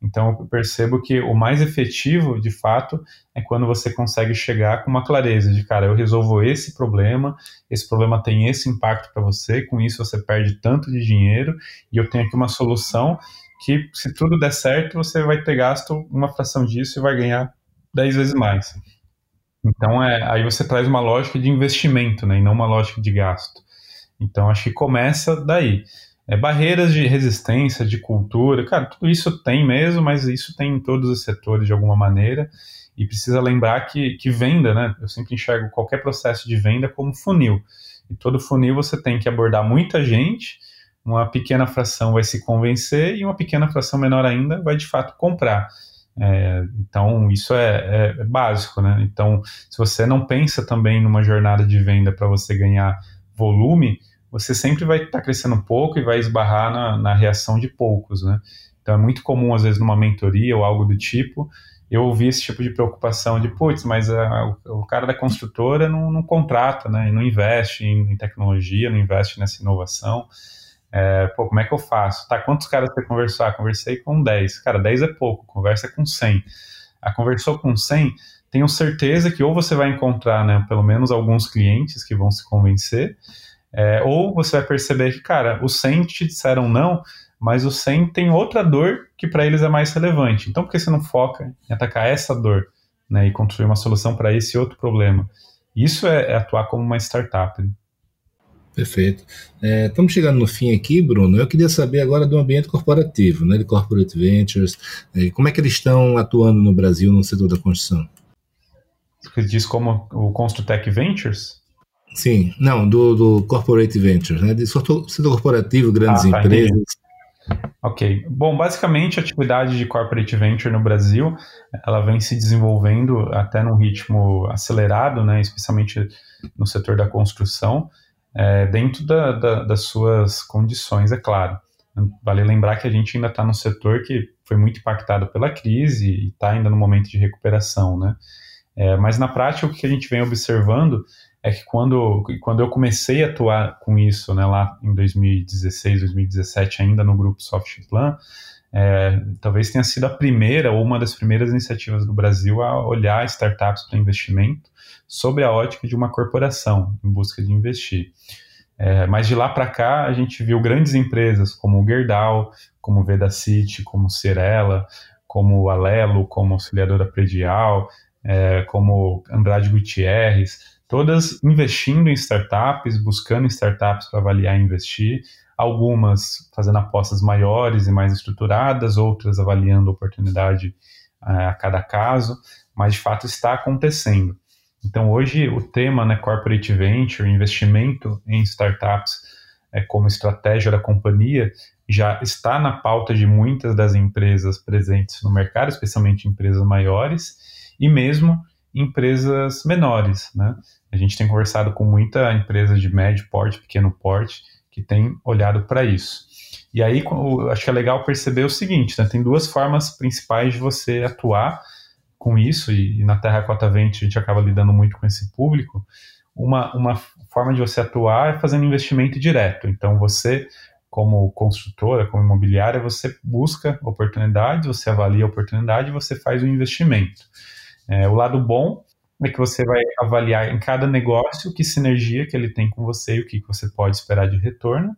Então eu percebo que o mais efetivo, de fato, é quando você consegue chegar com uma clareza de, cara, eu resolvo esse problema, esse problema tem esse impacto para você, com isso você perde tanto de dinheiro e eu tenho aqui uma solução que, se tudo der certo, você vai ter gasto uma fração disso e vai ganhar 10 vezes mais. Então, é, aí você traz uma lógica de investimento, né, e não uma lógica de gasto. Então, acho que começa daí. É, barreiras de resistência, de cultura, cara, tudo isso tem mesmo, mas isso tem em todos os setores de alguma maneira. E precisa lembrar que, que venda, né? Eu sempre enxergo qualquer processo de venda como funil. E todo funil você tem que abordar muita gente, uma pequena fração vai se convencer e uma pequena fração menor ainda vai de fato comprar. É, então, isso é, é, básico, né? Então, se você não pensa também numa jornada de venda para você ganhar volume, você sempre vai estar tá crescendo pouco e vai esbarrar na, na, reação de poucos, né? Então, é muito comum, às vezes, numa mentoria ou algo do tipo, eu ouvir esse tipo de preocupação de, putz, mas a, o, o, cara da construtora não, não contrata, né? Não investe em, em tecnologia, não investe nessa inovação. É, pô, como é que eu faço? Tá, quantos caras você conversar? Conversei com 10. Cara, 10 é pouco, conversa com 100. A conversou com 100, tenho certeza que ou você vai encontrar, né, pelo menos alguns clientes que vão se convencer, é, ou você vai perceber que, cara, os 100 te disseram não, mas os 100 tem outra dor que para eles é mais relevante. Então, por que você não foca em atacar essa dor né, e construir uma solução para esse outro problema? Isso é, é atuar como uma startup. Né? Perfeito. É, estamos chegando no fim aqui, Bruno. Eu queria saber agora do ambiente corporativo, né, de corporate ventures. É, como é que eles estão atuando no Brasil no setor da construção? Você diz como o Construtech Ventures? Sim, não, do, do corporate ventures, né, de setor, corporativo, grandes ah, tá, empresas. Entendi. Ok. Bom, basicamente a atividade de corporate venture no Brasil, ela vem se desenvolvendo até num ritmo acelerado, né, especialmente no setor da construção é, dentro da, da, das suas condições, é claro. Vale lembrar que a gente ainda está no setor que foi muito impactado pela crise e está ainda no momento de recuperação, né? É, mas na prática, o que a gente vem observando é que quando, quando eu comecei a atuar com isso, né, lá em 2016, 2017, ainda no grupo Softplan, é, talvez tenha sido a primeira ou uma das primeiras iniciativas do Brasil a olhar startups para investimento sobre a ótica de uma corporação em busca de investir. É, mas de lá para cá a gente viu grandes empresas como o Gerdau, como o Vedacity, como Cirela, como o Alelo, como Auxiliadora Predial, é, como Andrade Gutierrez, todas investindo em startups, buscando startups para avaliar e investir, algumas fazendo apostas maiores e mais estruturadas, outras avaliando oportunidade uh, a cada caso, mas de fato está acontecendo. Então hoje o tema, né, corporate venture, investimento em startups é, como estratégia da companhia, já está na pauta de muitas das empresas presentes no mercado, especialmente empresas maiores e mesmo empresas menores, né? A gente tem conversado com muita empresa de médio porte, pequeno porte, que tem olhado para isso. E aí, acho que é legal perceber o seguinte, né? tem duas formas principais de você atuar com isso, e, e na Terra Cota Vente a gente acaba lidando muito com esse público. Uma, uma forma de você atuar é fazendo investimento direto. Então, você, como construtora, como imobiliária, você busca oportunidades, você avalia a oportunidade e você faz o investimento. É, o lado bom é que você vai avaliar em cada negócio que sinergia que ele tem com você e o que você pode esperar de retorno.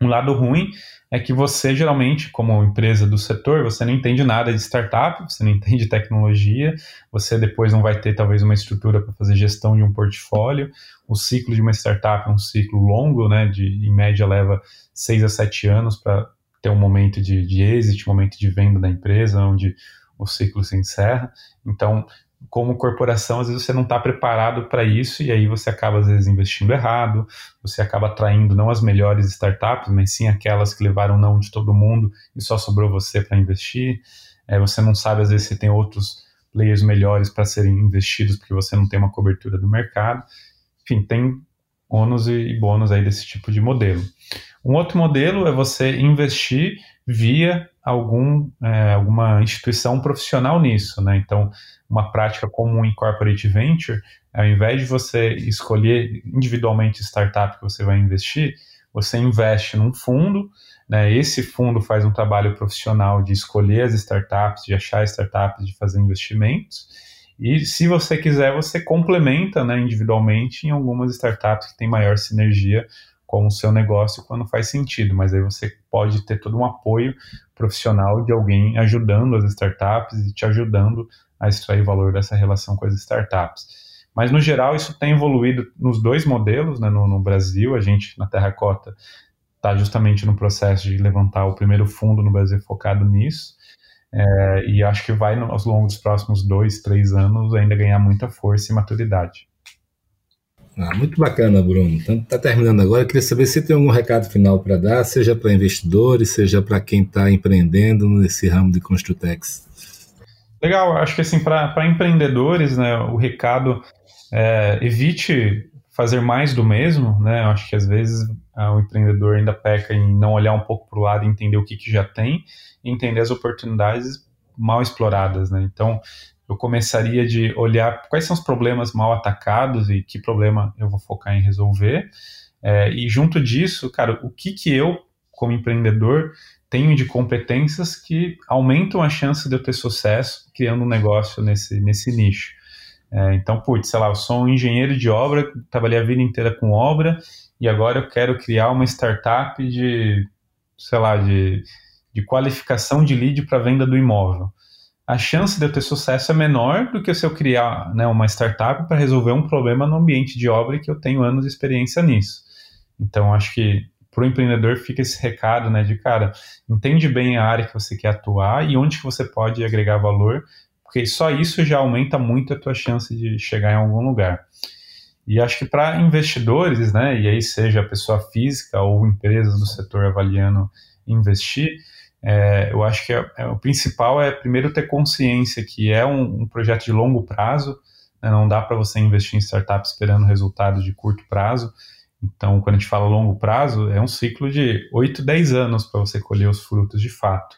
Um lado ruim é que você, geralmente, como empresa do setor, você não entende nada de startup, você não entende tecnologia, você depois não vai ter, talvez, uma estrutura para fazer gestão de um portfólio. O ciclo de uma startup é um ciclo longo, né, de, em média, leva seis a sete anos para ter um momento de, de exit, um momento de venda da empresa, onde o ciclo se encerra. Então, como corporação, às vezes você não está preparado para isso e aí você acaba, às vezes, investindo errado, você acaba atraindo não as melhores startups, mas sim aquelas que levaram não de todo mundo e só sobrou você para investir. É, você não sabe, às vezes, se tem outros players melhores para serem investidos porque você não tem uma cobertura do mercado. Enfim, tem ônus e bônus aí desse tipo de modelo. Um outro modelo é você investir via algum, é, alguma instituição profissional nisso, né? Então, uma prática comum em corporate venture, ao invés de você escolher individualmente startup que você vai investir, você investe num fundo, né? Esse fundo faz um trabalho profissional de escolher as startups, de achar startups, de fazer investimentos. E se você quiser, você complementa né, individualmente em algumas startups que têm maior sinergia com o seu negócio quando faz sentido, mas aí você pode ter todo um apoio profissional de alguém ajudando as startups e te ajudando a extrair valor dessa relação com as startups. Mas, no geral, isso tem evoluído nos dois modelos, né? no, no Brasil, a gente, na Terracota, está justamente no processo de levantar o primeiro fundo no Brasil focado nisso, é, e acho que vai, ao longo dos próximos dois, três anos, ainda ganhar muita força e maturidade. Ah, muito bacana, Bruno. Então, tá terminando agora. Eu queria saber se tem algum recado final para dar, seja para investidores, seja para quem está empreendendo nesse ramo de Construtex. Legal, acho que assim, para empreendedores, né, o recado é evite fazer mais do mesmo, né? Eu acho que às vezes ah, o empreendedor ainda peca em não olhar um pouco para o lado e entender o que, que já tem e entender as oportunidades mal exploradas, né? Então, eu começaria de olhar quais são os problemas mal atacados e que problema eu vou focar em resolver. É, e junto disso, cara, o que que eu, como empreendedor, tenho de competências que aumentam a chance de eu ter sucesso criando um negócio nesse, nesse nicho. É, então, putz, sei lá, eu sou um engenheiro de obra, trabalhei a vida inteira com obra e agora eu quero criar uma startup de, sei lá, de, de qualificação de lead para venda do imóvel a chance de eu ter sucesso é menor do que se eu criar né, uma startup para resolver um problema no ambiente de obra que eu tenho anos de experiência nisso. Então, acho que para o empreendedor fica esse recado né, de, cara, entende bem a área que você quer atuar e onde que você pode agregar valor, porque só isso já aumenta muito a tua chance de chegar em algum lugar. E acho que para investidores, né, e aí seja pessoa física ou empresas do setor avaliando investir, é, eu acho que é, é, o principal é primeiro ter consciência que é um, um projeto de longo prazo, né, não dá para você investir em startup esperando resultados de curto prazo. Então, quando a gente fala longo prazo, é um ciclo de 8, 10 anos para você colher os frutos de fato.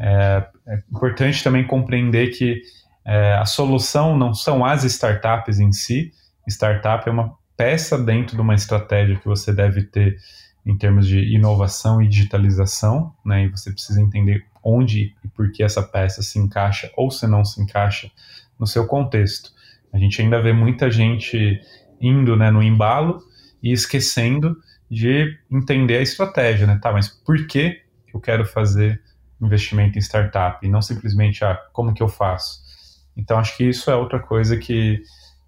É, é importante também compreender que é, a solução não são as startups em si, startup é uma peça dentro de uma estratégia que você deve ter em termos de inovação e digitalização, né? E você precisa entender onde e por que essa peça se encaixa ou se não se encaixa no seu contexto. A gente ainda vê muita gente indo né, no embalo e esquecendo de entender a estratégia, né? Tá, mas por que eu quero fazer investimento em startup e não simplesmente, ah, como que eu faço? Então, acho que isso é outra coisa que,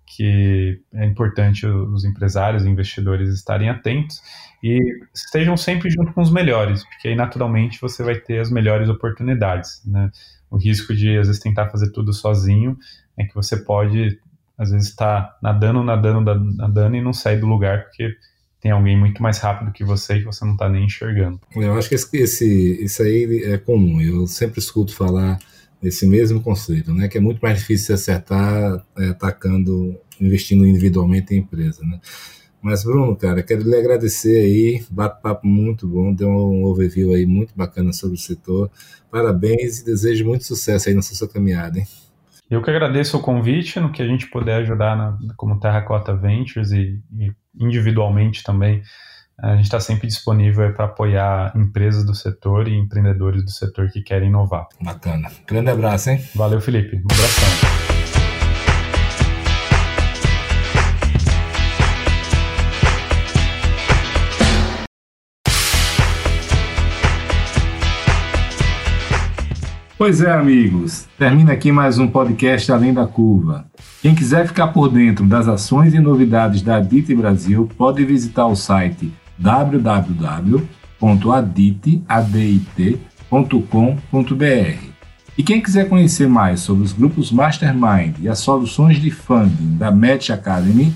que é importante os empresários e investidores estarem atentos e estejam sempre junto com os melhores, porque aí naturalmente você vai ter as melhores oportunidades. Né? O risco de às vezes tentar fazer tudo sozinho é que você pode às vezes estar tá nadando, nadando, nadando e não sair do lugar porque tem alguém muito mais rápido que você e você não está nem enxergando. Eu acho que esse, esse, isso aí é comum. Eu sempre escuto falar desse mesmo conceito, né? Que é muito mais difícil acertar é, atacando, investindo individualmente em empresa, né? Mas, Bruno, cara, quero lhe agradecer aí, bate-papo muito bom, deu um overview aí muito bacana sobre o setor. Parabéns e desejo muito sucesso aí nessa sua caminhada, hein? Eu que agradeço o convite, no que a gente puder ajudar na, como Terracota Ventures e, e individualmente também. A gente está sempre disponível para apoiar empresas do setor e empreendedores do setor que querem inovar. Bacana. Grande abraço, hein? Valeu, Felipe. Um abração. Pois é, amigos, termina aqui mais um podcast Além da Curva. Quem quiser ficar por dentro das ações e novidades da Adit Brasil, pode visitar o site www.adit.com.br. E quem quiser conhecer mais sobre os grupos Mastermind e as soluções de funding da Match Academy,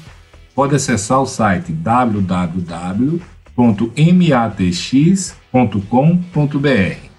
pode acessar o site www.matx.com.br.